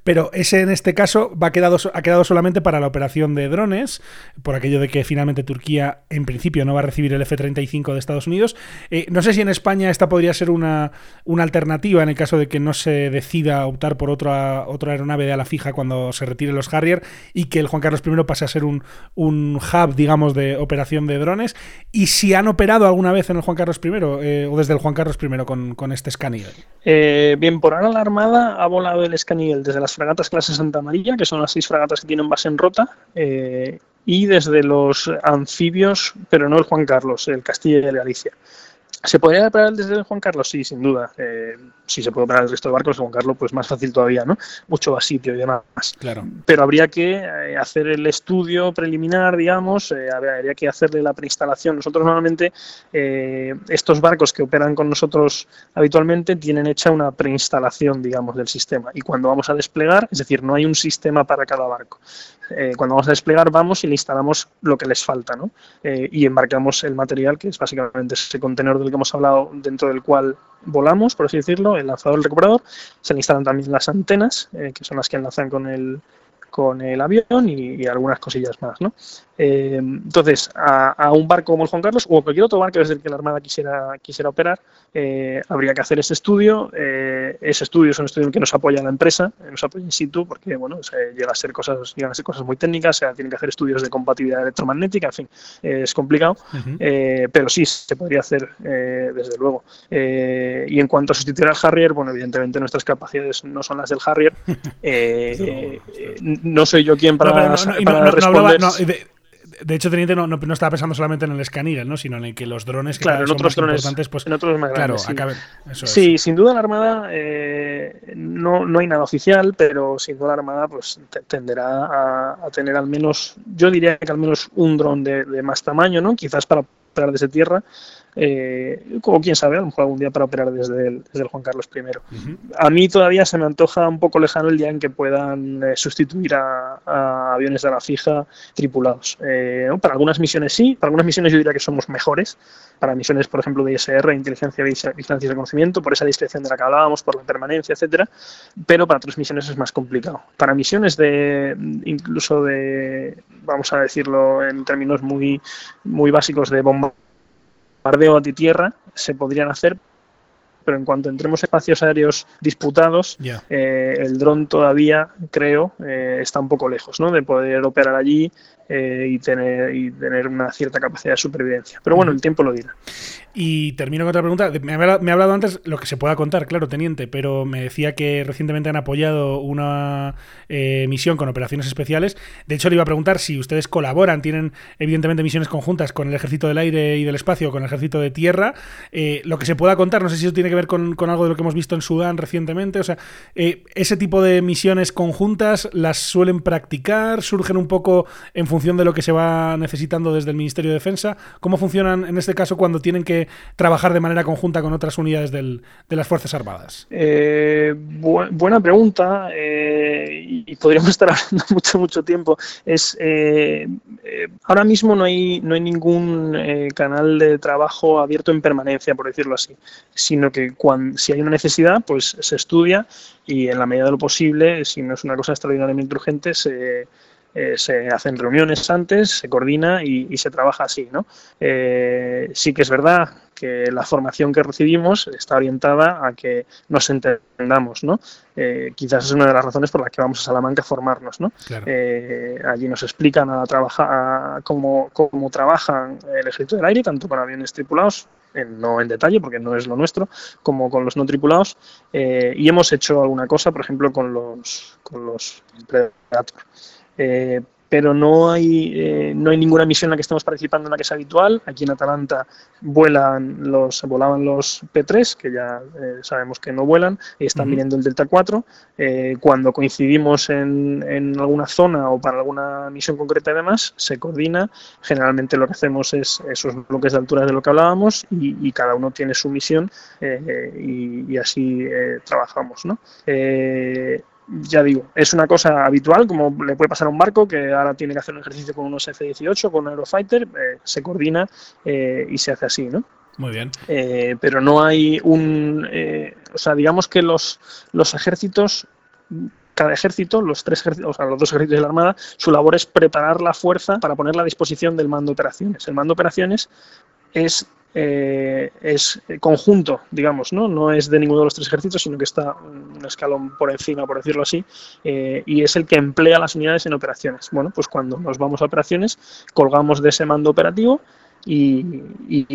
pero ese en este caso va quedado, ha quedado solamente para la operación de drones, por aquello de que finalmente Turquía en principio no va a recibir el F-35 de Estados Unidos. Eh, no sé si en España esta podría ser una, una alternativa en el caso de que no se decida optar por otra, otra aeronave de ala fija cuando se retiren los Harrier y que el Juan Carlos I pase a ser un, un hub, digamos, de operación de drones. Y si han operado alguna vez en el Juan Carlos I eh, o desde el Juan Carlos I con, con este Scaniel. Eh, bien, por ahora la Armada ha volado el Scaniel desde las fragatas clase Santa María, que son las seis fragatas que tienen base en Rota, eh, y desde los anfibios, pero no el Juan Carlos, el Castilla y el Galicia. ¿Se podría operar desde Juan Carlos? Sí, sin duda. Eh, si se puede operar el resto de barcos, Juan Carlos, pues más fácil todavía, ¿no? Mucho más sitio y demás. Claro. Pero habría que eh, hacer el estudio preliminar, digamos, eh, habría que hacerle la preinstalación. Nosotros normalmente, estos barcos que operan con nosotros habitualmente tienen hecha una preinstalación, digamos, del sistema. Y cuando vamos a desplegar, es decir, no hay un sistema para cada barco. cuando vamos a desplegar, vamos y le instalamos lo que les falta, ¿no? y embarcamos el material, que es básicamente ese contenedor del hemos hablado, dentro del cual volamos, por así decirlo, el lanzador el recuperador. Se le instalan también las antenas, eh, que son las que enlazan con el, con el avión y, algunas cosillas más. ¿no? Eh, entonces, a, un barco como el Juan Carlos o cualquier otro barco desde el que la Armada quisiera, quisiera operar, eh, habría que hacer ese estudio. Eh, ese estudio es un estudio en que nos apoya la empresa, nos apoya in situ, porque bueno, llega a ser cosas, llegan a ser cosas muy técnicas, o sea, tienen que hacer estudios de compatibilidad electromagnética, en fin, es complicado, pero sí se podría hacer desde luego. y en cuanto a sustituir al Harrier, bueno, evidentemente nuestras capacidades no son las del Harrier. no soy yo quien para, responder. de, hecho, Teniente no, no, estaba pensando solamente en el Scanner, ¿no? sino en que los drones que claro, en otros drones, importantes, pues, en otros más claro, grandes, sí. sin duda la Armada eh, no, no hay nada oficial, pero sin duda la Armada pues tenderá a, tener al menos, yo diría que al menos un dron de, de más tamaño, ¿no? Quizás para operar desde tierra, eh, como quién sabe, a lo mejor algún día para operar desde el, desde el Juan Carlos I. A mí todavía se me antoja un poco lejano el día en que puedan eh, sustituir a, aviones de la fija tripulados. Eh, para algunas misiones sí, para algunas misiones yo diría que somos mejores. Para misiones, por ejemplo, de ISR, inteligencia, vigilancia y reconocimiento, por esa discreción de la que hablábamos, por la permanencia, etcétera. Pero para otras misiones es más complicado. Para misiones de, incluso de, vamos a decirlo en términos muy, muy básicos de bomba bombardeo a tierra se podrían hacer, pero en cuanto entremos en espacios aéreos disputados, eh, el dron todavía, creo, eh, está un poco lejos ¿no? de poder operar allí eh, y, tener, y tener una cierta capacidad de supervivencia. Pero bueno, el tiempo lo dirá. Y termino con otra pregunta. Me ha, hablado antes lo que se pueda contar, claro, teniente, pero me decía que recientemente han apoyado una eh, misión con operaciones especiales. De hecho, le iba a preguntar si ustedes colaboran, tienen evidentemente misiones conjuntas con el Ejército del Aire y del Espacio, con el Ejército de Tierra. Eh, lo que se pueda contar, no sé si eso tiene que ver con, algo de lo que hemos visto en Sudán recientemente. O sea, eh, ese tipo de misiones conjuntas las suelen practicar, surgen un poco en función de lo que se va necesitando desde el Ministerio de Defensa. ¿Cómo funcionan en este caso cuando tienen que trabajar de manera conjunta con otras unidades de las Fuerzas Armadas? Eh, buena pregunta eh, y podríamos estar hablando mucho, mucho tiempo. Es, eh, ahora mismo no hay, no hay ningún canal de trabajo abierto en permanencia, por decirlo así, sino que cuando, si hay una necesidad, pues se estudia y en la medida de lo posible, si no es una cosa extraordinariamente urgente, se eh, se hacen reuniones antes, se coordina y, se trabaja así. ¿no? Eh, sí que es verdad que la formación que recibimos está orientada a que nos entendamos, ¿no? Eh, quizás es una de las razones por las que vamos a Salamanca a formarnos, ¿no? allí nos explican a trabajar cómo, cómo trabajan el ejército del aire, tanto con aviones tripulados no en detalle porque no es lo nuestro, como con los no tripulados, y hemos hecho alguna cosa, por ejemplo, con los, con los Predator. Eh, pero no hay, eh, no hay ninguna misión en la que estemos participando en la que es habitual. Aquí en Atalanta vuelan los, volaban los P3, que ya eh, sabemos que no vuelan, y están viniendo el Delta 4. Eh, cuando coincidimos en, en, alguna zona o para alguna misión concreta y demás, se coordina. Generalmente lo que hacemos es esos bloques de altura de lo que hablábamos y, y cada uno tiene su misión y, y, así trabajamos. ¿no? Ya digo, es una cosa habitual, como le puede pasar a un barco que ahora tiene que hacer un ejercicio con unos F-18, con un Eurofighter, eh, se coordina eh, y se hace así, ¿no? Muy bien. Eh, pero no hay un. o sea, digamos que los, los ejércitos cada ejército, los tres ejércitos, o sea, los dos ejércitos de la Armada, su labor es preparar la fuerza para ponerla a disposición del mando de operaciones. El mando de operaciones es eh, es conjunto, digamos, ¿no? no es de ninguno de los tres ejércitos, sino que está un escalón por encima, por decirlo así, eh, y es el que emplea las unidades en operaciones. Bueno, pues cuando nos vamos a operaciones, colgamos de ese mando operativo y,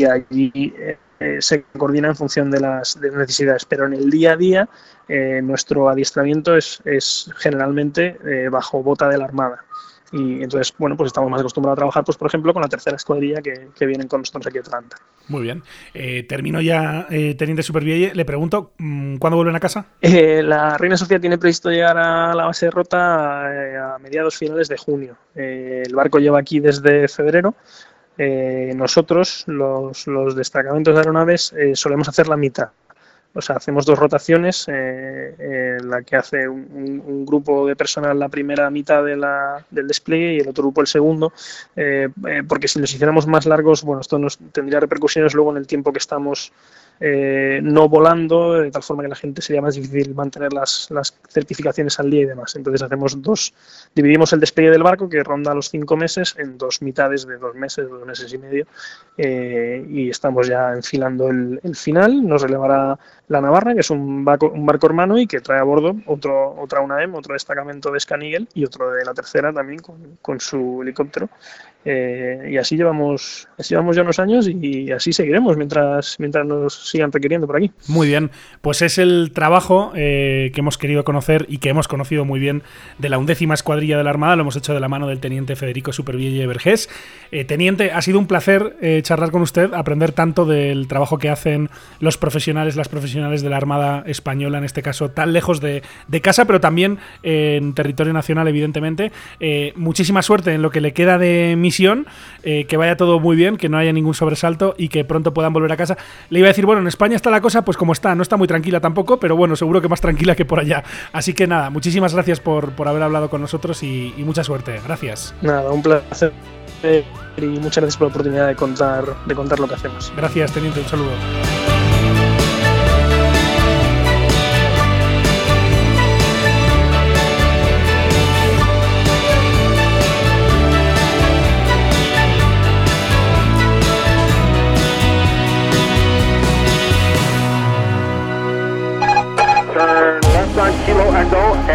allí eh, se coordina en función de las, necesidades. Pero en el día a día, nuestro adiestramiento es, es generalmente bajo bota de la Armada. Y entonces, bueno, pues estamos más acostumbrados a trabajar, pues por ejemplo, con la tercera escuadrilla que, que vienen con nosotros aquí a Atlanta. Muy bien. Eh, termino ya, eh, Teniente Supervielle. Le pregunto, mm, ¿cuándo vuelven a casa? Eh, la Reina Sofía tiene previsto llegar a la base de Rota a mediados finales de junio. el barco lleva aquí desde febrero. nosotros, los, los, destacamentos de aeronaves, solemos hacer la mitad. O sea, hacemos dos rotaciones, eh, la que hace un, grupo de personal la primera mitad del despliegue y el otro grupo el segundo, eh, eh, porque si nos hiciéramos más largos, bueno, esto nos tendría repercusiones luego en el tiempo que estamos eh, no volando, de tal forma que la gente sería más difícil mantener las, las, certificaciones al día y demás. Entonces hacemos dos, dividimos el despliegue del barco, que ronda los cinco meses, en dos mitades de dos meses, dos meses y medio, eh, y estamos ya enfilando el, final. Nos relevará la Navarra, que es un barco, un barco hermano y que trae a bordo otro, otra UNAM, otro destacamento de Scanigel y otro de la tercera también con, con su helicóptero. Eh, y así llevamos, así llevamos ya unos años y así seguiremos mientras, mientras nos sigan requiriendo por aquí. Muy bien, pues es el trabajo eh, que hemos querido conocer y que hemos conocido muy bien de la undécima escuadrilla de la Armada, lo hemos hecho de la mano del teniente Federico Supervielle Vergés. Eh, teniente, ha sido un placer charlar con usted, aprender tanto del trabajo que hacen los profesionales, las profesionales de la Armada Española, en este caso tan lejos de, de casa, pero también en territorio nacional, evidentemente. muchísima suerte en lo que le queda de mi eh, que vaya todo muy bien, que no haya ningún sobresalto y que pronto puedan volver a casa. Le iba a decir, bueno, en España está la cosa pues como está, no está muy tranquila tampoco, pero bueno, seguro que más tranquila que por allá. Así que nada, muchísimas gracias por, por haber hablado con nosotros y, y mucha suerte. Gracias. Nada, un placer y muchas gracias por la oportunidad de contar, de contar lo que hacemos. Gracias, teniente, un saludo.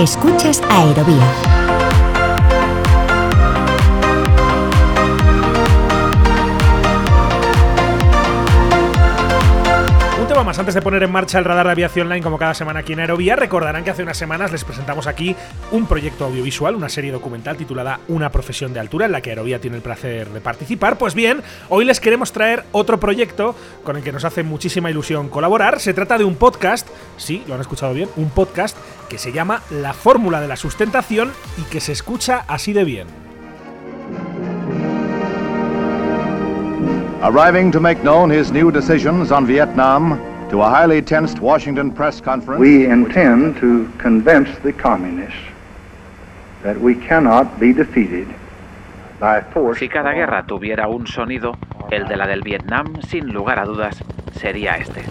Escuchas Aerovía antes de poner en marcha el radar de aviación online como cada semana aquí en Aerovía, recordarán que hace unas semanas les presentamos aquí un proyecto audiovisual, una serie documental titulada Una profesión de altura, en la que Aerovía tiene el placer de participar. Pues bien, hoy les queremos traer otro proyecto con el que nos hace muchísima ilusión colaborar. Se trata de un podcast, sí, lo han escuchado bien, un podcast que se llama La Fórmula de la Sustentación y que se escucha así de bien. arriving to make known his new decisions on Vietnam to a highly tensed Washington press conference. We intend to convince the communists that we cannot be defeated by force. Si cada guerra tuviera un sonido, el de la del Vietnam, sin lugar a dudas, sería este.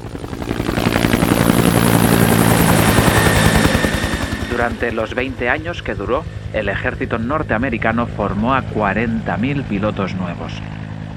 Durante los 20 años que duró, el ejército norteamericano formó a 40.000 pilotos nuevos.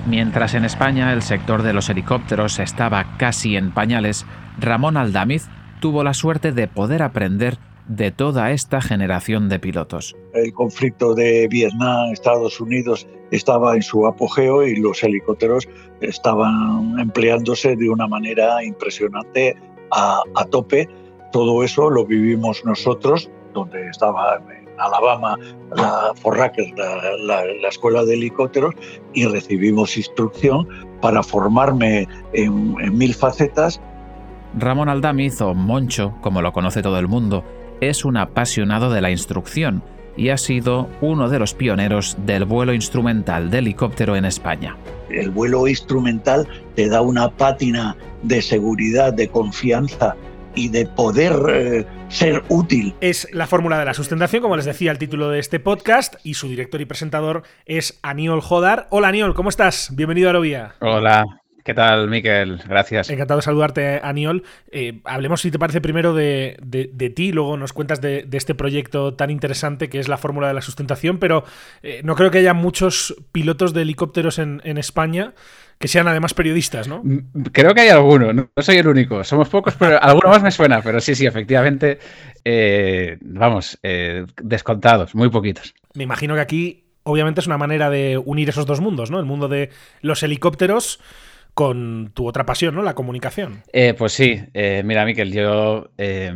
Mientras en España el sector de los helicópteros estaba casi en pañales, Ramón Aldamiz tuvo la suerte de poder aprender de toda esta generación de pilotos. El conflicto de Vietnam, Estados Unidos, estaba en su apogeo y los helicópteros estaban empleándose de una manera impresionante a, a tope todo eso lo vivimos nosotros, donde estaba en Alabama la la, la, escuela de helicópteros, y recibimos instrucción para formarme en, en mil facetas. Ramón Aldamiz, o Moncho, como lo conoce todo el mundo, es un apasionado de la instrucción y ha sido uno de los pioneros del vuelo instrumental de helicóptero en España. El vuelo instrumental te da una pátina de seguridad, de confianza y de poder eh, ser útil. Es la fórmula de la sustentación, como les decía el título de este podcast, y su director y presentador es Aniol Jodar. Hola Aniol, ¿cómo estás? Bienvenido a Aerovía. Hola, ¿Qué tal, Miquel? Gracias. Encantado de saludarte, Aniol. Eh, hablemos, si te parece, primero de, de, de ti, luego nos cuentas de, de, este proyecto tan interesante que es la fórmula de la sustentación, pero eh, no creo que haya muchos pilotos de helicópteros en, en, España que sean además periodistas, ¿no? Creo que hay alguno, no soy el único, somos pocos, pero alguno más me suena, pero sí, sí, efectivamente, eh, vamos, descontados, muy poquitos. Me imagino que aquí, obviamente, es una manera de unir esos dos mundos, ¿no? El mundo de los helicópteros con tu otra pasión, ¿no? La comunicación. Eh, pues sí, eh, mira, Miquel, yo eh,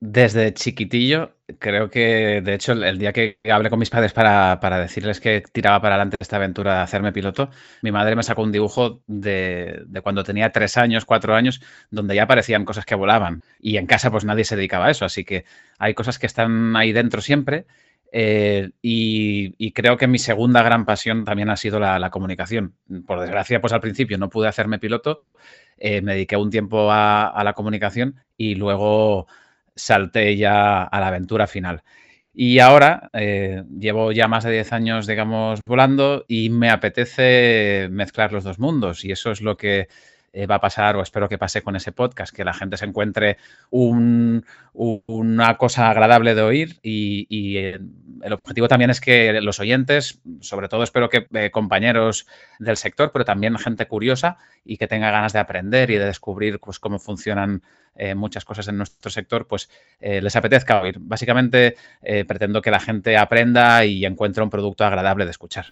desde chiquitillo, creo que de hecho el, día que hablé con mis padres para, para, decirles que tiraba para adelante esta aventura de hacerme piloto, mi madre me sacó un dibujo de, de, cuando tenía tres años, cuatro años, donde ya aparecían cosas que volaban. Y en casa pues nadie se dedicaba a eso, así que hay cosas que están ahí dentro siempre. Eh, y, creo que mi segunda gran pasión también ha sido la, la, comunicación. Por desgracia, pues al principio no pude hacerme piloto, eh, me dediqué un tiempo a, a, la comunicación y luego salté ya a la aventura final. Y ahora eh, llevo ya más de 10 años, digamos, volando y me apetece mezclar los dos mundos y eso es lo que eh, va a pasar, o espero que pase con ese podcast, que la gente se encuentre un, una cosa agradable de oír y, y, el objetivo también es que los oyentes, sobre todo espero que eh, compañeros del sector, pero también gente curiosa y que tenga ganas de aprender y de descubrir pues, cómo funcionan eh, muchas cosas en nuestro sector, pues eh, les apetezca oír. Básicamente eh, pretendo que la gente aprenda y encuentre un producto agradable de escuchar.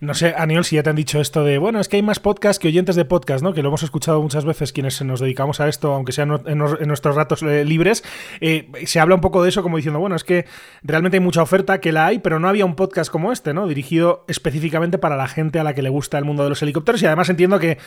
No sé, Aniol, si ya te han dicho esto de, bueno, es que hay más podcast que oyentes de podcast, ¿no? Que lo hemos escuchado muchas veces quienes nos dedicamos a esto, aunque sea en, en, nuestros ratos libres. Se habla un poco de eso como diciendo, bueno, es que realmente hay mucha oferta que la hay, pero no había un podcast como este, ¿no? Dirigido específicamente para la gente a la que le gusta el mundo de los helicópteros y además entiendo que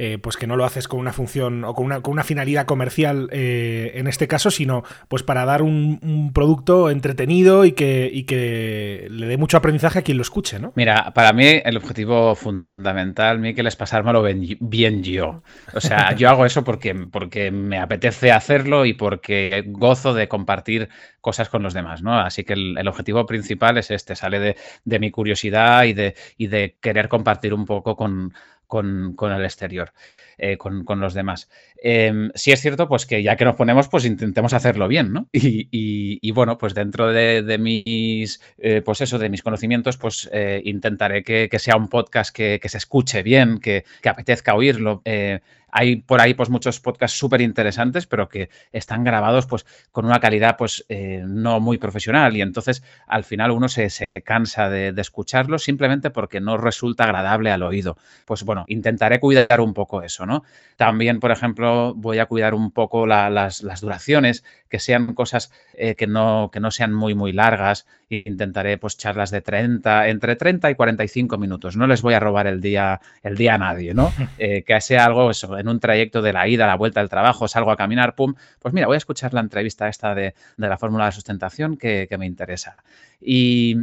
eh, pues que no lo haces con una función o con una, con una finalidad comercial eh, en este caso, sino pues para dar un, producto entretenido y que, y que le dé mucho aprendizaje a quien lo escuche, ¿no? Mira, para mí el objetivo fundamental, Miquel, es pasármelo bien, bien yo. O sea, yo hago eso porque, porque me apetece hacerlo y porque gozo de compartir cosas con los demás, ¿no? Así que el, el objetivo principal es este, sale de, de mi curiosidad y de, y de querer compartir un poco con, con, con el exterior, eh, con, con, los demás. Eh, sí es cierto, pues que ya que nos ponemos, pues intentemos hacerlo bien, ¿no? Y, y, y bueno, pues dentro de, de mis, eh, pues eso, de mis conocimientos, pues eh, intentaré que, que, sea un podcast que, que se escuche bien, que, que apetezca oírlo. Hay por ahí pues muchos podcasts súper interesantes, pero que están grabados pues con una calidad pues eh, no muy profesional y entonces al final uno se, se cansa de, de escucharlo simplemente porque no resulta agradable al oído. Pues bueno, intentaré cuidar un poco eso, ¿no? También, por ejemplo, voy a cuidar un poco la, las, las, duraciones, que sean cosas eh, que, no, que no sean muy, muy largas. Intentaré pues charlas de 30, entre 30 y 45 minutos. No les voy a robar el día, el día a nadie, ¿no? Eh, que sea algo eso, en un trayecto de la ida, la vuelta del trabajo, salgo a caminar, pum, pues mira, voy a escuchar la entrevista esta de, de la fórmula de sustentación que, que me interesa. Y,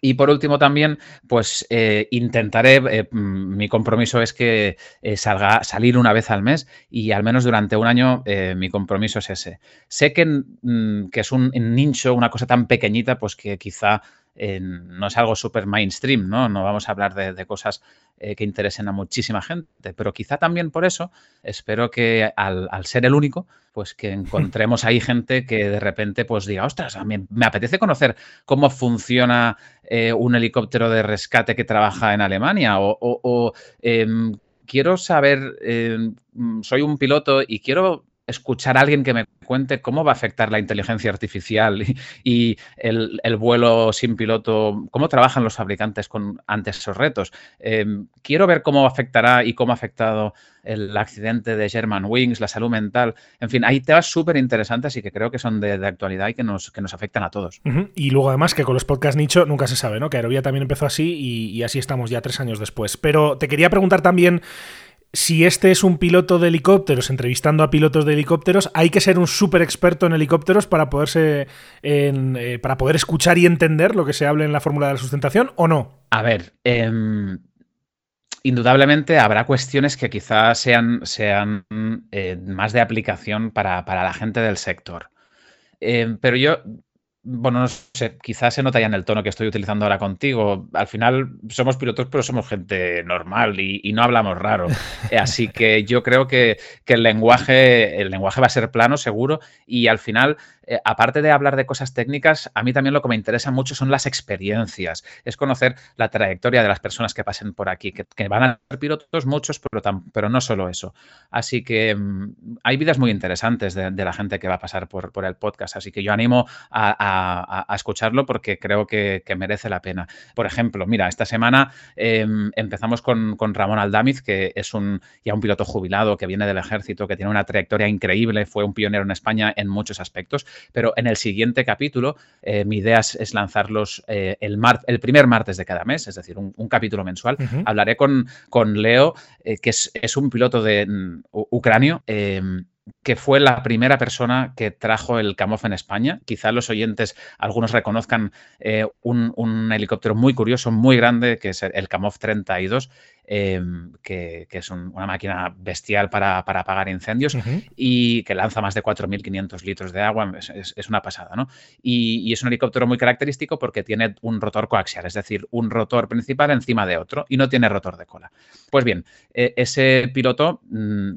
Y por último también, pues eh, intentaré, eh, mm, mi compromiso es que eh, salga, salir una vez al mes y al menos durante un año mi compromiso es ese. Sé que, mm, que es un, nicho, una cosa tan pequeñita, pues que quizá no es algo súper mainstream, ¿no? No vamos a hablar de, cosas eh, que interesen a muchísima gente, pero quizá también por eso espero que al, ser el único, pues que encontremos ahí gente que de repente pues diga, ostras, a mí me apetece conocer cómo funciona eh, un helicóptero de rescate que trabaja en Alemania o, em, quiero saber, em, soy un piloto y quiero escuchar a alguien que me cuente cómo va a afectar la inteligencia artificial y, el, vuelo sin piloto, cómo trabajan los fabricantes con, ante esos retos. Em, quiero ver cómo afectará y cómo ha afectado el accidente de German Wings, la salud mental. En fin, hay temas súper interesantes y que creo que son de, actualidad y que nos, que nos afectan a todos. Y luego además que con los podcasts nicho nunca se sabe, ¿no? Que Aerovía también empezó así y así estamos ya tres años después. Pero te quería preguntar también si este es un piloto de helicópteros, entrevistando a pilotos de helicópteros, hay que ser un súper experto en helicópteros para poderse eh, para poder escuchar y entender lo que se habla en la fórmula de la sustentación, ¿o no? A ver, em, indudablemente habrá cuestiones que quizás sean, sean eh, más de aplicación para, la gente del sector. Em, pero yo bueno, no sé, quizás se nota ya en el tono que estoy utilizando ahora contigo. Al final somos pilotos, pero somos gente normal y, no hablamos raro. Así que yo creo que, que, el lenguaje, el lenguaje va a ser plano, seguro, y al final eh, aparte de hablar de cosas técnicas, a mí también lo que me interesa mucho son las experiencias, es conocer la trayectoria de las personas que pasen por aquí, que, van a ser pilotos muchos, pero, no solo eso. Así que mm, hay vidas muy interesantes de, la gente que va a pasar por, por el podcast, así que yo animo a, escucharlo porque creo que, merece la pena. Por ejemplo, mira, esta semana em, empezamos con, Ramón Aldamiz, que es un, ya un piloto jubilado que viene del ejército, que tiene una trayectoria increíble, fue un pionero en España en muchos aspectos pero en el siguiente capítulo eh, mi idea es, lanzarlos eh, el, el, primer martes de cada mes, es decir, un, capítulo mensual. Hablaré con, con Leo, eh, que es, un piloto de mm, ucranio que fue la primera persona que trajo el Camof en España. Quizás los oyentes, algunos reconozcan un, un, helicóptero muy curioso, muy grande, que es el Camof 32, Em, que, es una máquina bestial para, apagar incendios y que lanza más de 4.500 litros de agua. Es, una pasada, ¿no? Y, es un helicóptero muy característico porque tiene un rotor coaxial, es decir, un rotor principal encima de otro y no tiene rotor de cola. Pues bien, e, ese piloto mm,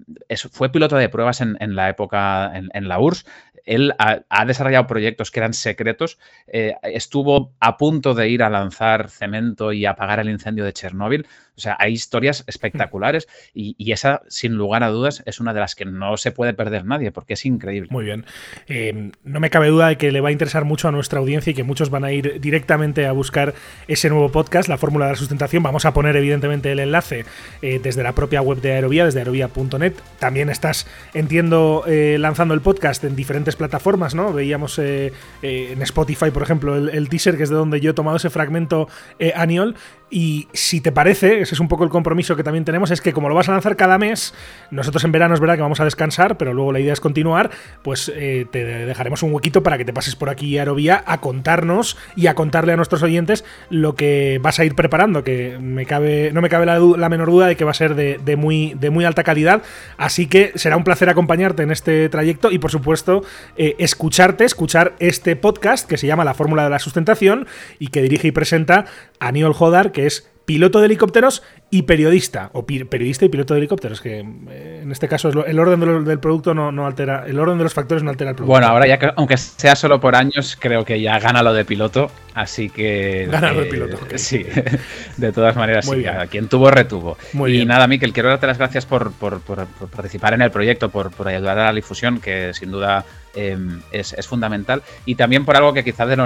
fue piloto de pruebas en, la época, en, la URSS, él ha, desarrollado proyectos que eran secretos. Eh, estuvo a punto de ir a lanzar cemento y apagar el incendio de Chernóbil. O sea, hay historias espectaculares y, esa, sin lugar a dudas, es una de las que no se puede perder nadie porque es increíble. Muy bien. Eh, no me cabe duda de que le va a interesar mucho a nuestra audiencia y que muchos van a ir directamente a buscar ese nuevo podcast, la fórmula de la sustentación. Vamos a poner, evidentemente, el enlace eh, desde la propia web de Aerovía, desde aerovía.net. También estás, entiendo, lanzando el podcast en diferentes plataformas, ¿no? Veíamos eh, eh, en Spotify, por ejemplo, el, teaser, que es de donde yo he tomado ese fragmento eh, Aniol. Y si te parece, ese es un poco el compromiso que también tenemos, es que como lo vas a lanzar cada mes, nosotros en verano es verdad que vamos a descansar, pero luego la idea es continuar, pues te dejaremos un huequito para que te pases por aquí a Aerovía a contarnos y a contarle a nuestros oyentes lo que vas a ir preparando, que me cabe, no me cabe la, menor duda de que va a ser de, muy, de muy alta calidad. Así que será un placer acompañarte en este trayecto y por supuesto eh, escucharte, escuchar este podcast que se llama La Fórmula de la Sustentación y que dirige y presenta Aniol Jodar, que es piloto de helicópteros y periodista, o periodista y piloto de helicópteros, que eh, en este caso el orden del producto no, altera, el orden de los factores no altera el producto. Bueno, ahora ya que, aunque sea solo por años, creo que ya gana lo de piloto, así que... Gana lo de piloto. Sí, de todas maneras, sí, a quien tuvo, retuvo. y nada, Miquel, quiero darte las gracias por, participar en el proyecto, por, ayudar a la difusión, que sin duda em, es, fundamental. Y también por algo que quizás de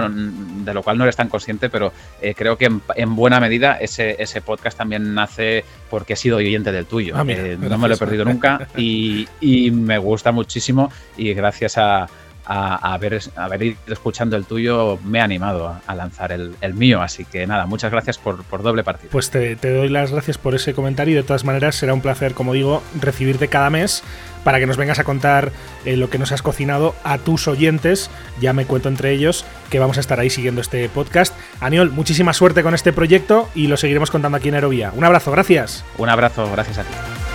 lo, cual no eres tan consciente, pero eh, creo que en, buena medida ese, ese podcast también nace porque he sido oyente del tuyo. Ah, eh, no me lo he perdido nunca y, me gusta muchísimo y gracias a, a, haber, haber, ido escuchando el tuyo me ha animado a, lanzar el, mío. Así que nada, muchas gracias por, doble partido. Pues te, doy las gracias por ese comentario y de todas maneras será un placer, como digo, recibirte cada mes para que nos vengas a contar eh, lo que nos has cocinado a tus oyentes. Ya me cuento entre ellos que vamos a estar ahí siguiendo este podcast. Aniol, muchísima suerte con este proyecto y lo seguiremos contando aquí en Aerovía. Un abrazo, gracias. Un abrazo, gracias a ti.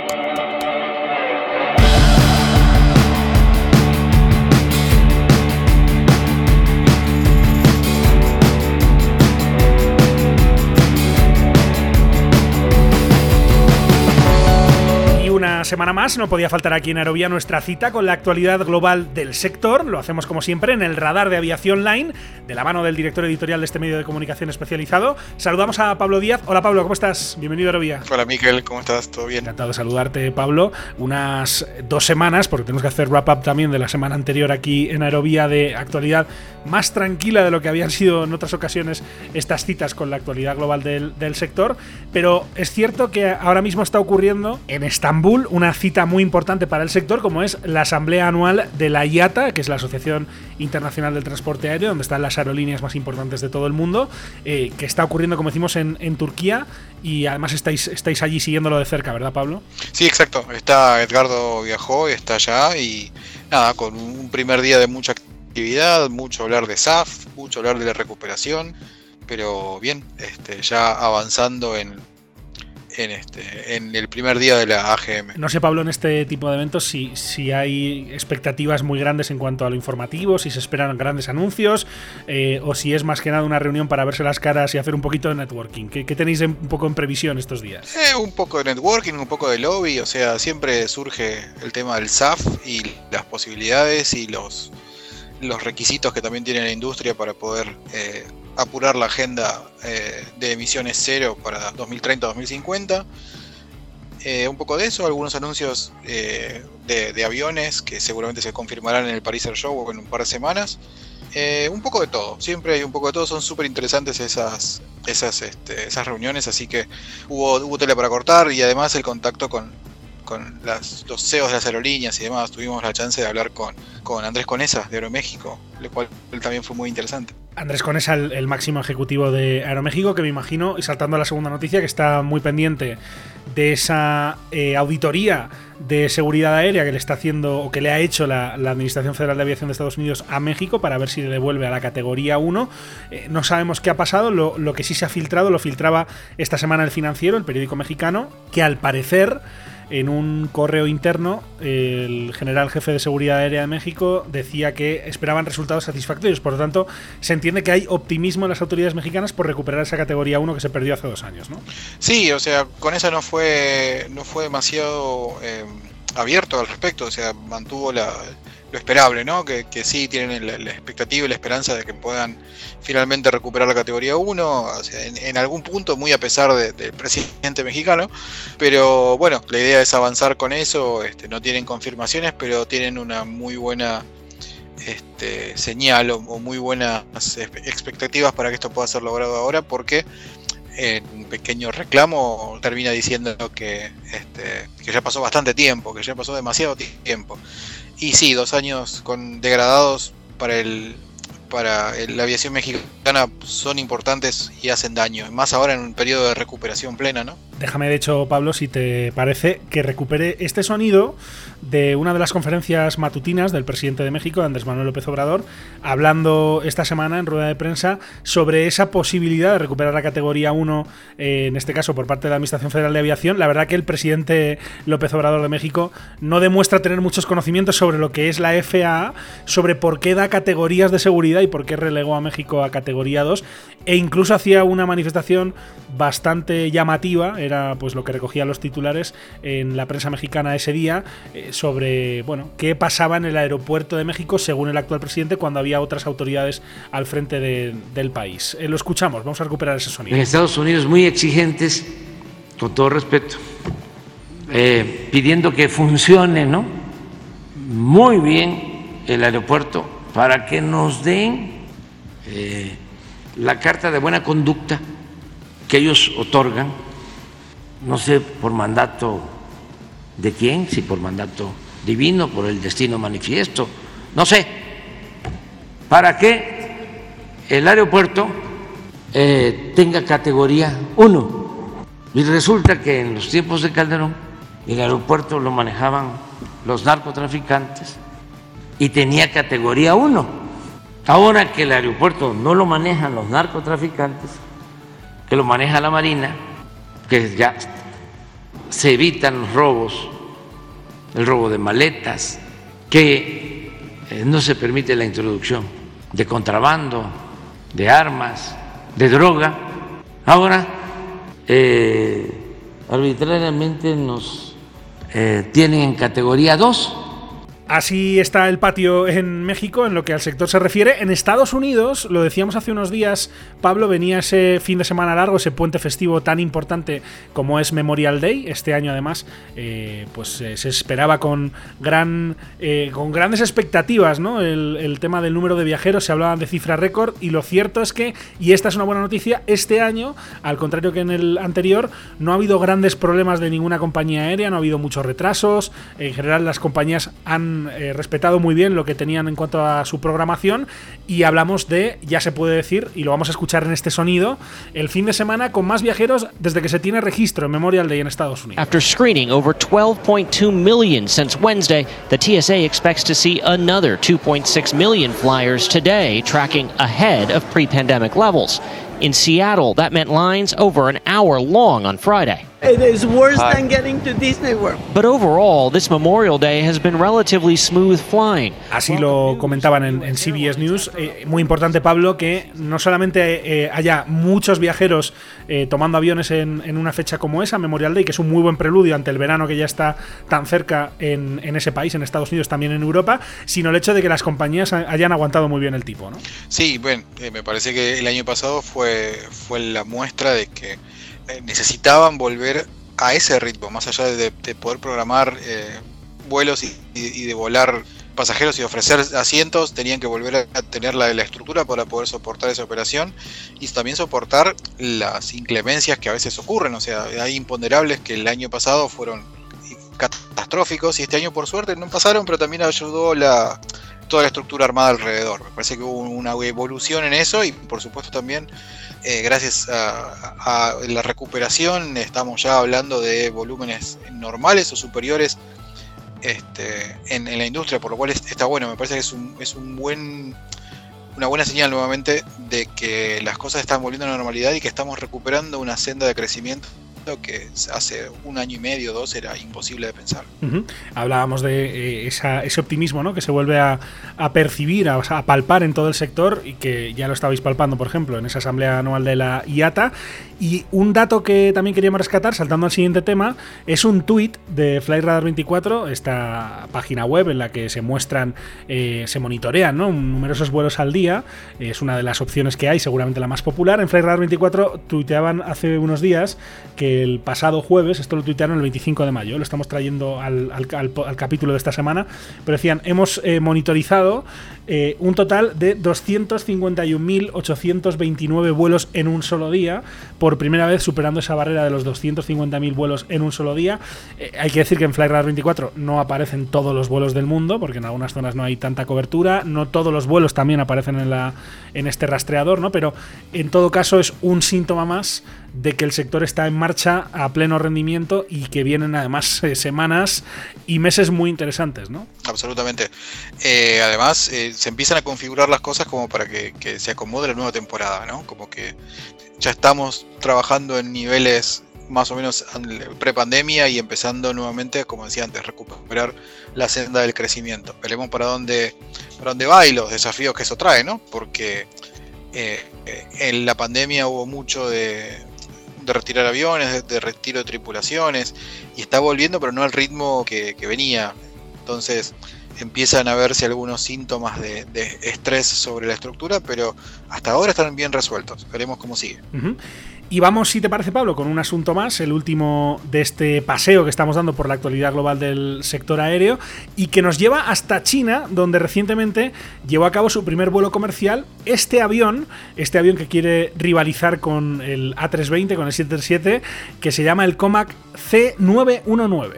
semana más no podía faltar aquí en Aerovía nuestra cita con la actualidad global del sector. Lo hacemos como siempre en el radar de aviación line, de la mano del director editorial de este medio de comunicación especializado. Saludamos a Pablo Díaz. Hola Pablo, ¿cómo estás? Bienvenido a Aerovía. Hola Miquel, ¿cómo estás? ¿Todo bien? Encantado de saludarte, Pablo. Unas dos semanas, porque tenemos que hacer wrap-up también de la semana anterior aquí en Aerovía de actualidad más tranquila de lo que habían sido en otras ocasiones estas citas con la actualidad global del, del sector. Pero es cierto que ahora mismo está ocurriendo en Estambul un una cita muy importante para el sector, como es la asamblea anual de la IATA, que es la Asociación Internacional del Transporte Aéreo, donde están las aerolíneas más importantes de todo el mundo, eh, que está ocurriendo, como decimos, en, Turquía. Y además estáis, estáis allí siguiéndolo de cerca, ¿verdad, Pablo? Sí, exacto. Está Edgardo viajó, está allá y nada, con un primer día de mucha actividad, mucho hablar de SAF, mucho hablar de la recuperación, pero bien, este, ya avanzando en en, este, en el primer día de la AGM. No sé, Pablo, en este tipo de eventos si, si hay expectativas muy grandes en cuanto a lo informativo, si se esperan grandes anuncios eh, o si es más que nada una reunión para verse las caras y hacer un poquito de networking. ¿Qué, tenéis un poco en previsión estos días? Eh, un poco de networking, un poco de lobby, o sea, siempre surge el tema del SAF y las posibilidades y los, los requisitos que también tiene la industria para poder... Eh, apurar la agenda eh, de emisiones cero para 2030-2050. Eh, un poco de eso, algunos anuncios eh, de, aviones que seguramente se confirmarán en el Paris Air Show en un par de semanas. un poco de todo, siempre hay un poco de todo, son súper interesantes esas, esas, este, esas reuniones, así que hubo, hubo tele para cortar y además el contacto con, con los CEOs de las aerolíneas y demás, tuvimos la chance de hablar con, con Andrés Conesa de Aeroméxico, lo cual también fue muy interesante. Andrés Conesa, el, máximo ejecutivo de Aeroméxico, que me imagino, y saltando a la segunda noticia, que está muy pendiente de esa eh, auditoría de seguridad aérea que le está haciendo o que le ha hecho la, Administración Federal de Aviación de Estados Unidos a México para ver si le devuelve a la categoría 1. Eh, no sabemos qué ha pasado, lo, lo que sí se ha filtrado, lo filtraba esta semana el financiero, el periódico mexicano, que al parecer en un correo interno, el general jefe de seguridad aérea de México decía que esperaban resultados satisfactorios. Por lo tanto, se entiende que hay optimismo en las autoridades mexicanas por recuperar esa categoría 1 que se perdió hace dos años, ¿no? Sí, o sea, con esa no fue, no fue demasiado eh, abierto al respecto. O sea, mantuvo la, lo esperable, ¿no? Que, sí tienen la, expectativa y la esperanza de que puedan finalmente recuperar la categoría 1, en, algún punto, muy a pesar del presidente mexicano. Pero bueno, la idea es avanzar con eso. Este, no tienen confirmaciones, pero tienen una muy buena este, señal o, muy buenas expectativas para que esto pueda ser logrado ahora, porque en un pequeño reclamo termina diciendo que, este, que ya pasó bastante tiempo, que ya pasó demasiado tiempo. Y sí, dos años con degradados para el para la aviación mexicana son importantes y hacen daño, más ahora en un periodo de recuperación plena, ¿no? Déjame, de hecho, Pablo, si te parece, que recupere este sonido de una de las conferencias matutinas del presidente de México, Andrés Manuel López Obrador, hablando esta semana en rueda de prensa sobre esa posibilidad de recuperar la categoría 1, eh, en este caso por parte de la Administración Federal de Aviación. La verdad que el presidente López Obrador de México no demuestra tener muchos conocimientos sobre lo que es la FAA, sobre por qué da categorías de seguridad y por qué relegó a México a categoría 2, e incluso hacía una manifestación bastante llamativa era pues lo que recogían los titulares en la prensa mexicana ese día eh, sobre bueno qué pasaba en el aeropuerto de México según el actual presidente cuando había otras autoridades al frente del país. Eh, lo escuchamos, vamos a recuperar ese sonido. En Estados Unidos muy exigentes con todo respeto, eh, pidiendo que funcione ¿no? muy bien el aeropuerto para que nos den la carta de buena conducta que ellos otorgan, no sé por mandato de quién, si por mandato divino, por el destino manifiesto, no sé, para que el aeropuerto eh, tenga categoría 1. Y resulta que en los tiempos de Calderón el aeropuerto lo manejaban los narcotraficantes y tenía categoría 1. Ahora que el aeropuerto no lo manejan los narcotraficantes, que lo maneja la Marina, que ya se evitan los robos, el robo de maletas, que eh, no se permite la introducción de contrabando, de armas, de droga. Ahora, eh, arbitrariamente nos eh, tienen en categoría 2 Así está el patio en México en lo que al sector se refiere. En Estados Unidos, lo decíamos hace unos días, Pablo, venía ese fin de semana largo, ese puente festivo tan importante como es Memorial Day. Este año, además, eh, pues eh, se esperaba con, gran, eh, con grandes expectativas ¿no? El, tema del número de viajeros, se hablaban de cifra récord y lo cierto es que, y esta es una buena noticia, este año, al contrario que en el anterior, no ha habido grandes problemas de ninguna compañía aérea, no ha habido muchos retrasos. En general, las compañías han eh, respetado muy bien lo que tenían en cuanto a su programación y hablamos de, ya se puede decir, y lo vamos a escuchar en este sonido, el fin de semana con más viajeros desde que se tiene registro en Memorial Day en Estados Unidos. After screening over 12.2 million since Wednesday, the TSA expects to see another 2.6 million flyers today, tracking ahead of pre-pandemic levels. In Seattle, that meant lines over an hour long on Friday. It is worse than getting to Disney World. But overall, this Memorial Day has been relatively smooth flying. Así lo comentaban en, en CBS News. Eh, muy importante, Pablo, que no solamente eh, haya muchos viajeros eh, tomando aviones en, en, una fecha como esa, Memorial Day, que es un muy buen preludio ante el verano que ya está tan cerca en, en ese país, en Estados Unidos, también en Europa, sino el hecho de que las compañías hayan aguantado muy bien el tipo, ¿no? Sí, bueno, eh, me parece que el año pasado fue, fue la muestra de que necesitaban volver a ese ritmo, más allá de, poder programar eh, vuelos y, de volar pasajeros y ofrecer asientos, tenían que volver a tener la, la estructura para poder soportar esa operación y también soportar las inclemencias que a veces ocurren. O sea, hay imponderables que el año pasado fueron catastróficos y este año por suerte no pasaron, pero también ayudó la, toda la estructura armada alrededor. Me parece que hubo una evolución en eso y por supuesto también eh, gracias a, la recuperación estamos ya hablando de volúmenes normales o superiores este, en, la industria, por lo cual está bueno, me parece que es un, es un buen una buena señal nuevamente de que las cosas están volviendo a la normalidad y que estamos recuperando una senda de crecimiento que hace un año y medio, dos, era imposible de pensar. Hablábamos de eh, ese optimismo ¿no? que se vuelve a, percibir, a, palpar en todo el sector y que ya lo estabais palpando, por ejemplo, en esa asamblea anual de la IATA. Y un dato que también queríamos rescatar, saltando al siguiente tema, es un tuit de Flightradar24, esta página web en la que se muestran, eh, se monitorean numerosos vuelos al día. Es una de las opciones que hay, seguramente la más popular. En Flightradar24 tuiteaban hace unos días que el pasado jueves, esto lo tuitearon el 25 de mayo, lo estamos trayendo al, capítulo de esta semana, pero decían, hemos eh, monitorizado eh, un total de 251.829 vuelos en un solo día, por primera vez superando esa barrera de los 250.000 vuelos en un solo día. Eh, hay que decir que en Flyradar 24 no aparecen todos los vuelos del mundo, porque en algunas zonas no hay tanta cobertura, no todos los vuelos también aparecen en, en este rastreador, ¿no? pero en todo caso es un síntoma más de que el sector está en marcha a pleno rendimiento y que vienen además eh, semanas y meses muy interesantes, ¿no? Absolutamente. Eh, además, eh, se empiezan a configurar las cosas como para que, se acomode la nueva temporada, ¿no? Como que ya estamos trabajando en niveles más o menos pre-pandemia y empezando nuevamente, como decía antes, recuperar la senda del crecimiento. Veremos para dónde, para dónde va y los desafíos que eso trae, ¿no? Porque en la pandemia hubo mucho de, de retirar aviones, de, retiro de tripulaciones, y está volviendo, pero no al ritmo que, venía. Entonces, empiezan a verse algunos síntomas de, estrés sobre la estructura, pero hasta ahora están bien resueltos. Veremos cómo sigue. Y vamos, si te parece, Pablo, con un asunto más, el último de este paseo que estamos dando por la actualidad global del sector aéreo y que nos lleva hasta China, donde recientemente llevó a cabo su primer vuelo comercial. Este avión, este avión que quiere rivalizar con el A320, con el 737, que se llama el Comac C919.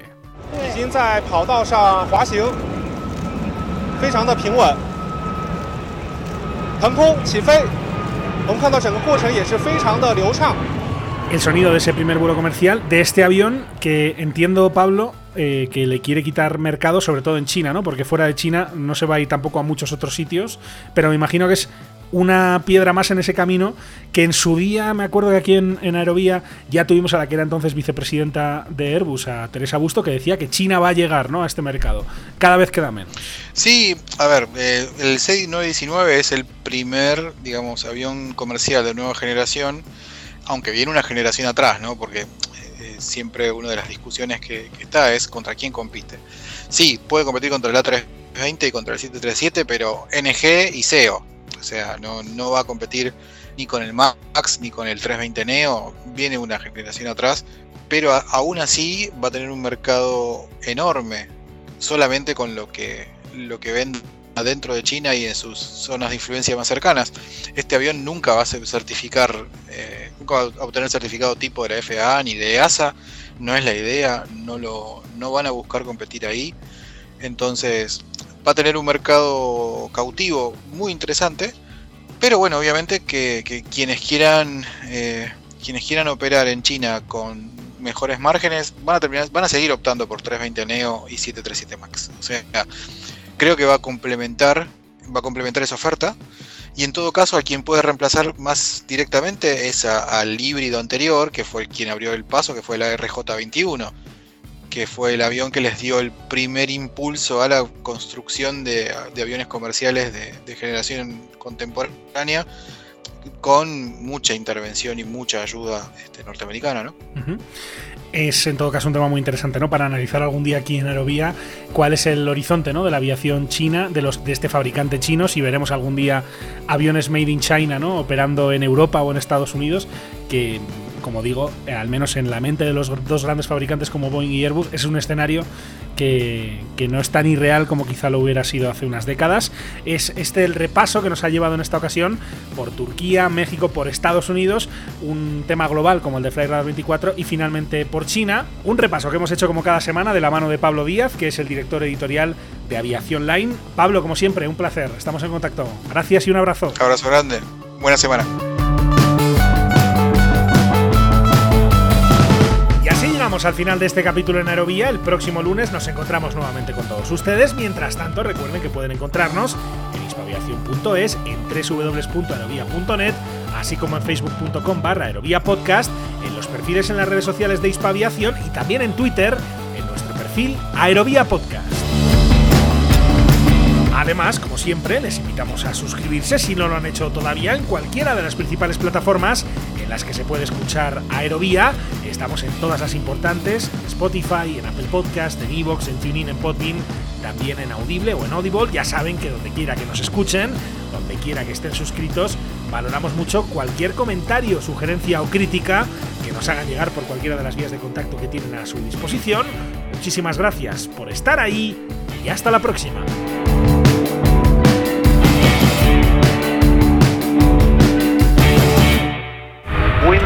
我们看到整个过程也是非常的流畅。el sonido de ese primer vuelo comercial de este avión que entiendo, Pablo, eh, que le quiere quitar mercado, sobre todo en China, ¿no? Porque fuera de China no se va a ir tampoco a muchos otros sitios, pero me imagino que es una piedra más en ese camino que en su día, me acuerdo que aquí en, Aerovía ya tuvimos a la que era entonces vicepresidenta de Airbus, a Teresa Busto, que decía que China va a llegar ¿no? a este mercado. Cada vez queda menos. Sí, a ver, eh, el C919 es el primer, digamos, avión comercial de nueva generación aunque viene una generación atrás, ¿no? Porque eh, siempre una de las discusiones que, está es contra quién compite. Sí, puede competir contra el A320 y contra el 737, pero NG y SEO. O sea, no, no va a competir ni con el Max ni con el 320 Neo. Viene una generación atrás, pero aún así va a tener un mercado enorme, solamente con lo que, lo que vende adentro de China y en sus zonas de influencia más cercanas. Este avión nunca va a certificar, eh, nunca va a obtener certificado tipo de la FAA ni de EASA, no es la idea, no, lo, no van a buscar competir ahí. Entonces va a tener un mercado cautivo muy interesante, pero bueno, obviamente que, quienes quieran eh, quienes quieran operar en China con mejores márgenes van a terminar, van a seguir optando por 320 Neo y 737 Max. O sea, creo que va a complementar, va a complementar esa oferta. Y en todo caso, a quien puede reemplazar más directamente es al híbrido anterior, que fue quien abrió el paso, que fue la RJ-21, que fue el avión que les dio el primer impulso a la construcción de, aviones comerciales de, generación contemporánea, con mucha intervención y mucha ayuda este, norteamericana. ¿no? es en todo caso un tema muy interesante, ¿no? Para analizar algún día aquí en Aerovía cuál es el horizonte, ¿no? De la aviación china, de los de este fabricante chino, si veremos algún día aviones made in China, ¿no? Operando en Europa o en Estados Unidos, que como digo, eh, al menos en la mente de los dos grandes fabricantes como Boeing y Airbus, es un escenario que, no es tan irreal como quizá lo hubiera sido hace unas décadas. Es este el repaso que nos ha llevado en esta ocasión por Turquía, México, por Estados Unidos, un tema global como el de Flightradar 24 y finalmente por China. Un repaso que hemos hecho como cada semana de la mano de Pablo Díaz, que es el director editorial de Aviación Line. Pablo, como siempre, un placer. Estamos en contacto. Gracias y un abrazo. abrazo grande. Buena semana. Al final de este capítulo en Aerovía. El próximo lunes nos encontramos nuevamente con todos ustedes. Mientras tanto, recuerden que pueden encontrarnos en hispaviación.es, en www.aerovía.net, así como en facebook.com barra aerovía podcast, en los perfiles en las redes sociales de Hispaviación y también en Twitter, en nuestro perfil Aerovía Podcast. Además, como siempre, les invitamos a suscribirse si no lo han hecho todavía en cualquiera de las principales plataformas en las que se puede escuchar Aerovía. Estamos en todas las importantes, en Spotify, en Apple Podcast, en Evox, en TuneIn, en Podbean, también en Audible o en Audible. Ya saben que donde quiera que nos escuchen, donde quiera que estén suscritos, valoramos mucho cualquier comentario, sugerencia o crítica que nos hagan llegar por cualquiera de las vías de contacto que tienen a su disposición. Muchísimas gracias por estar ahí y hasta la próxima.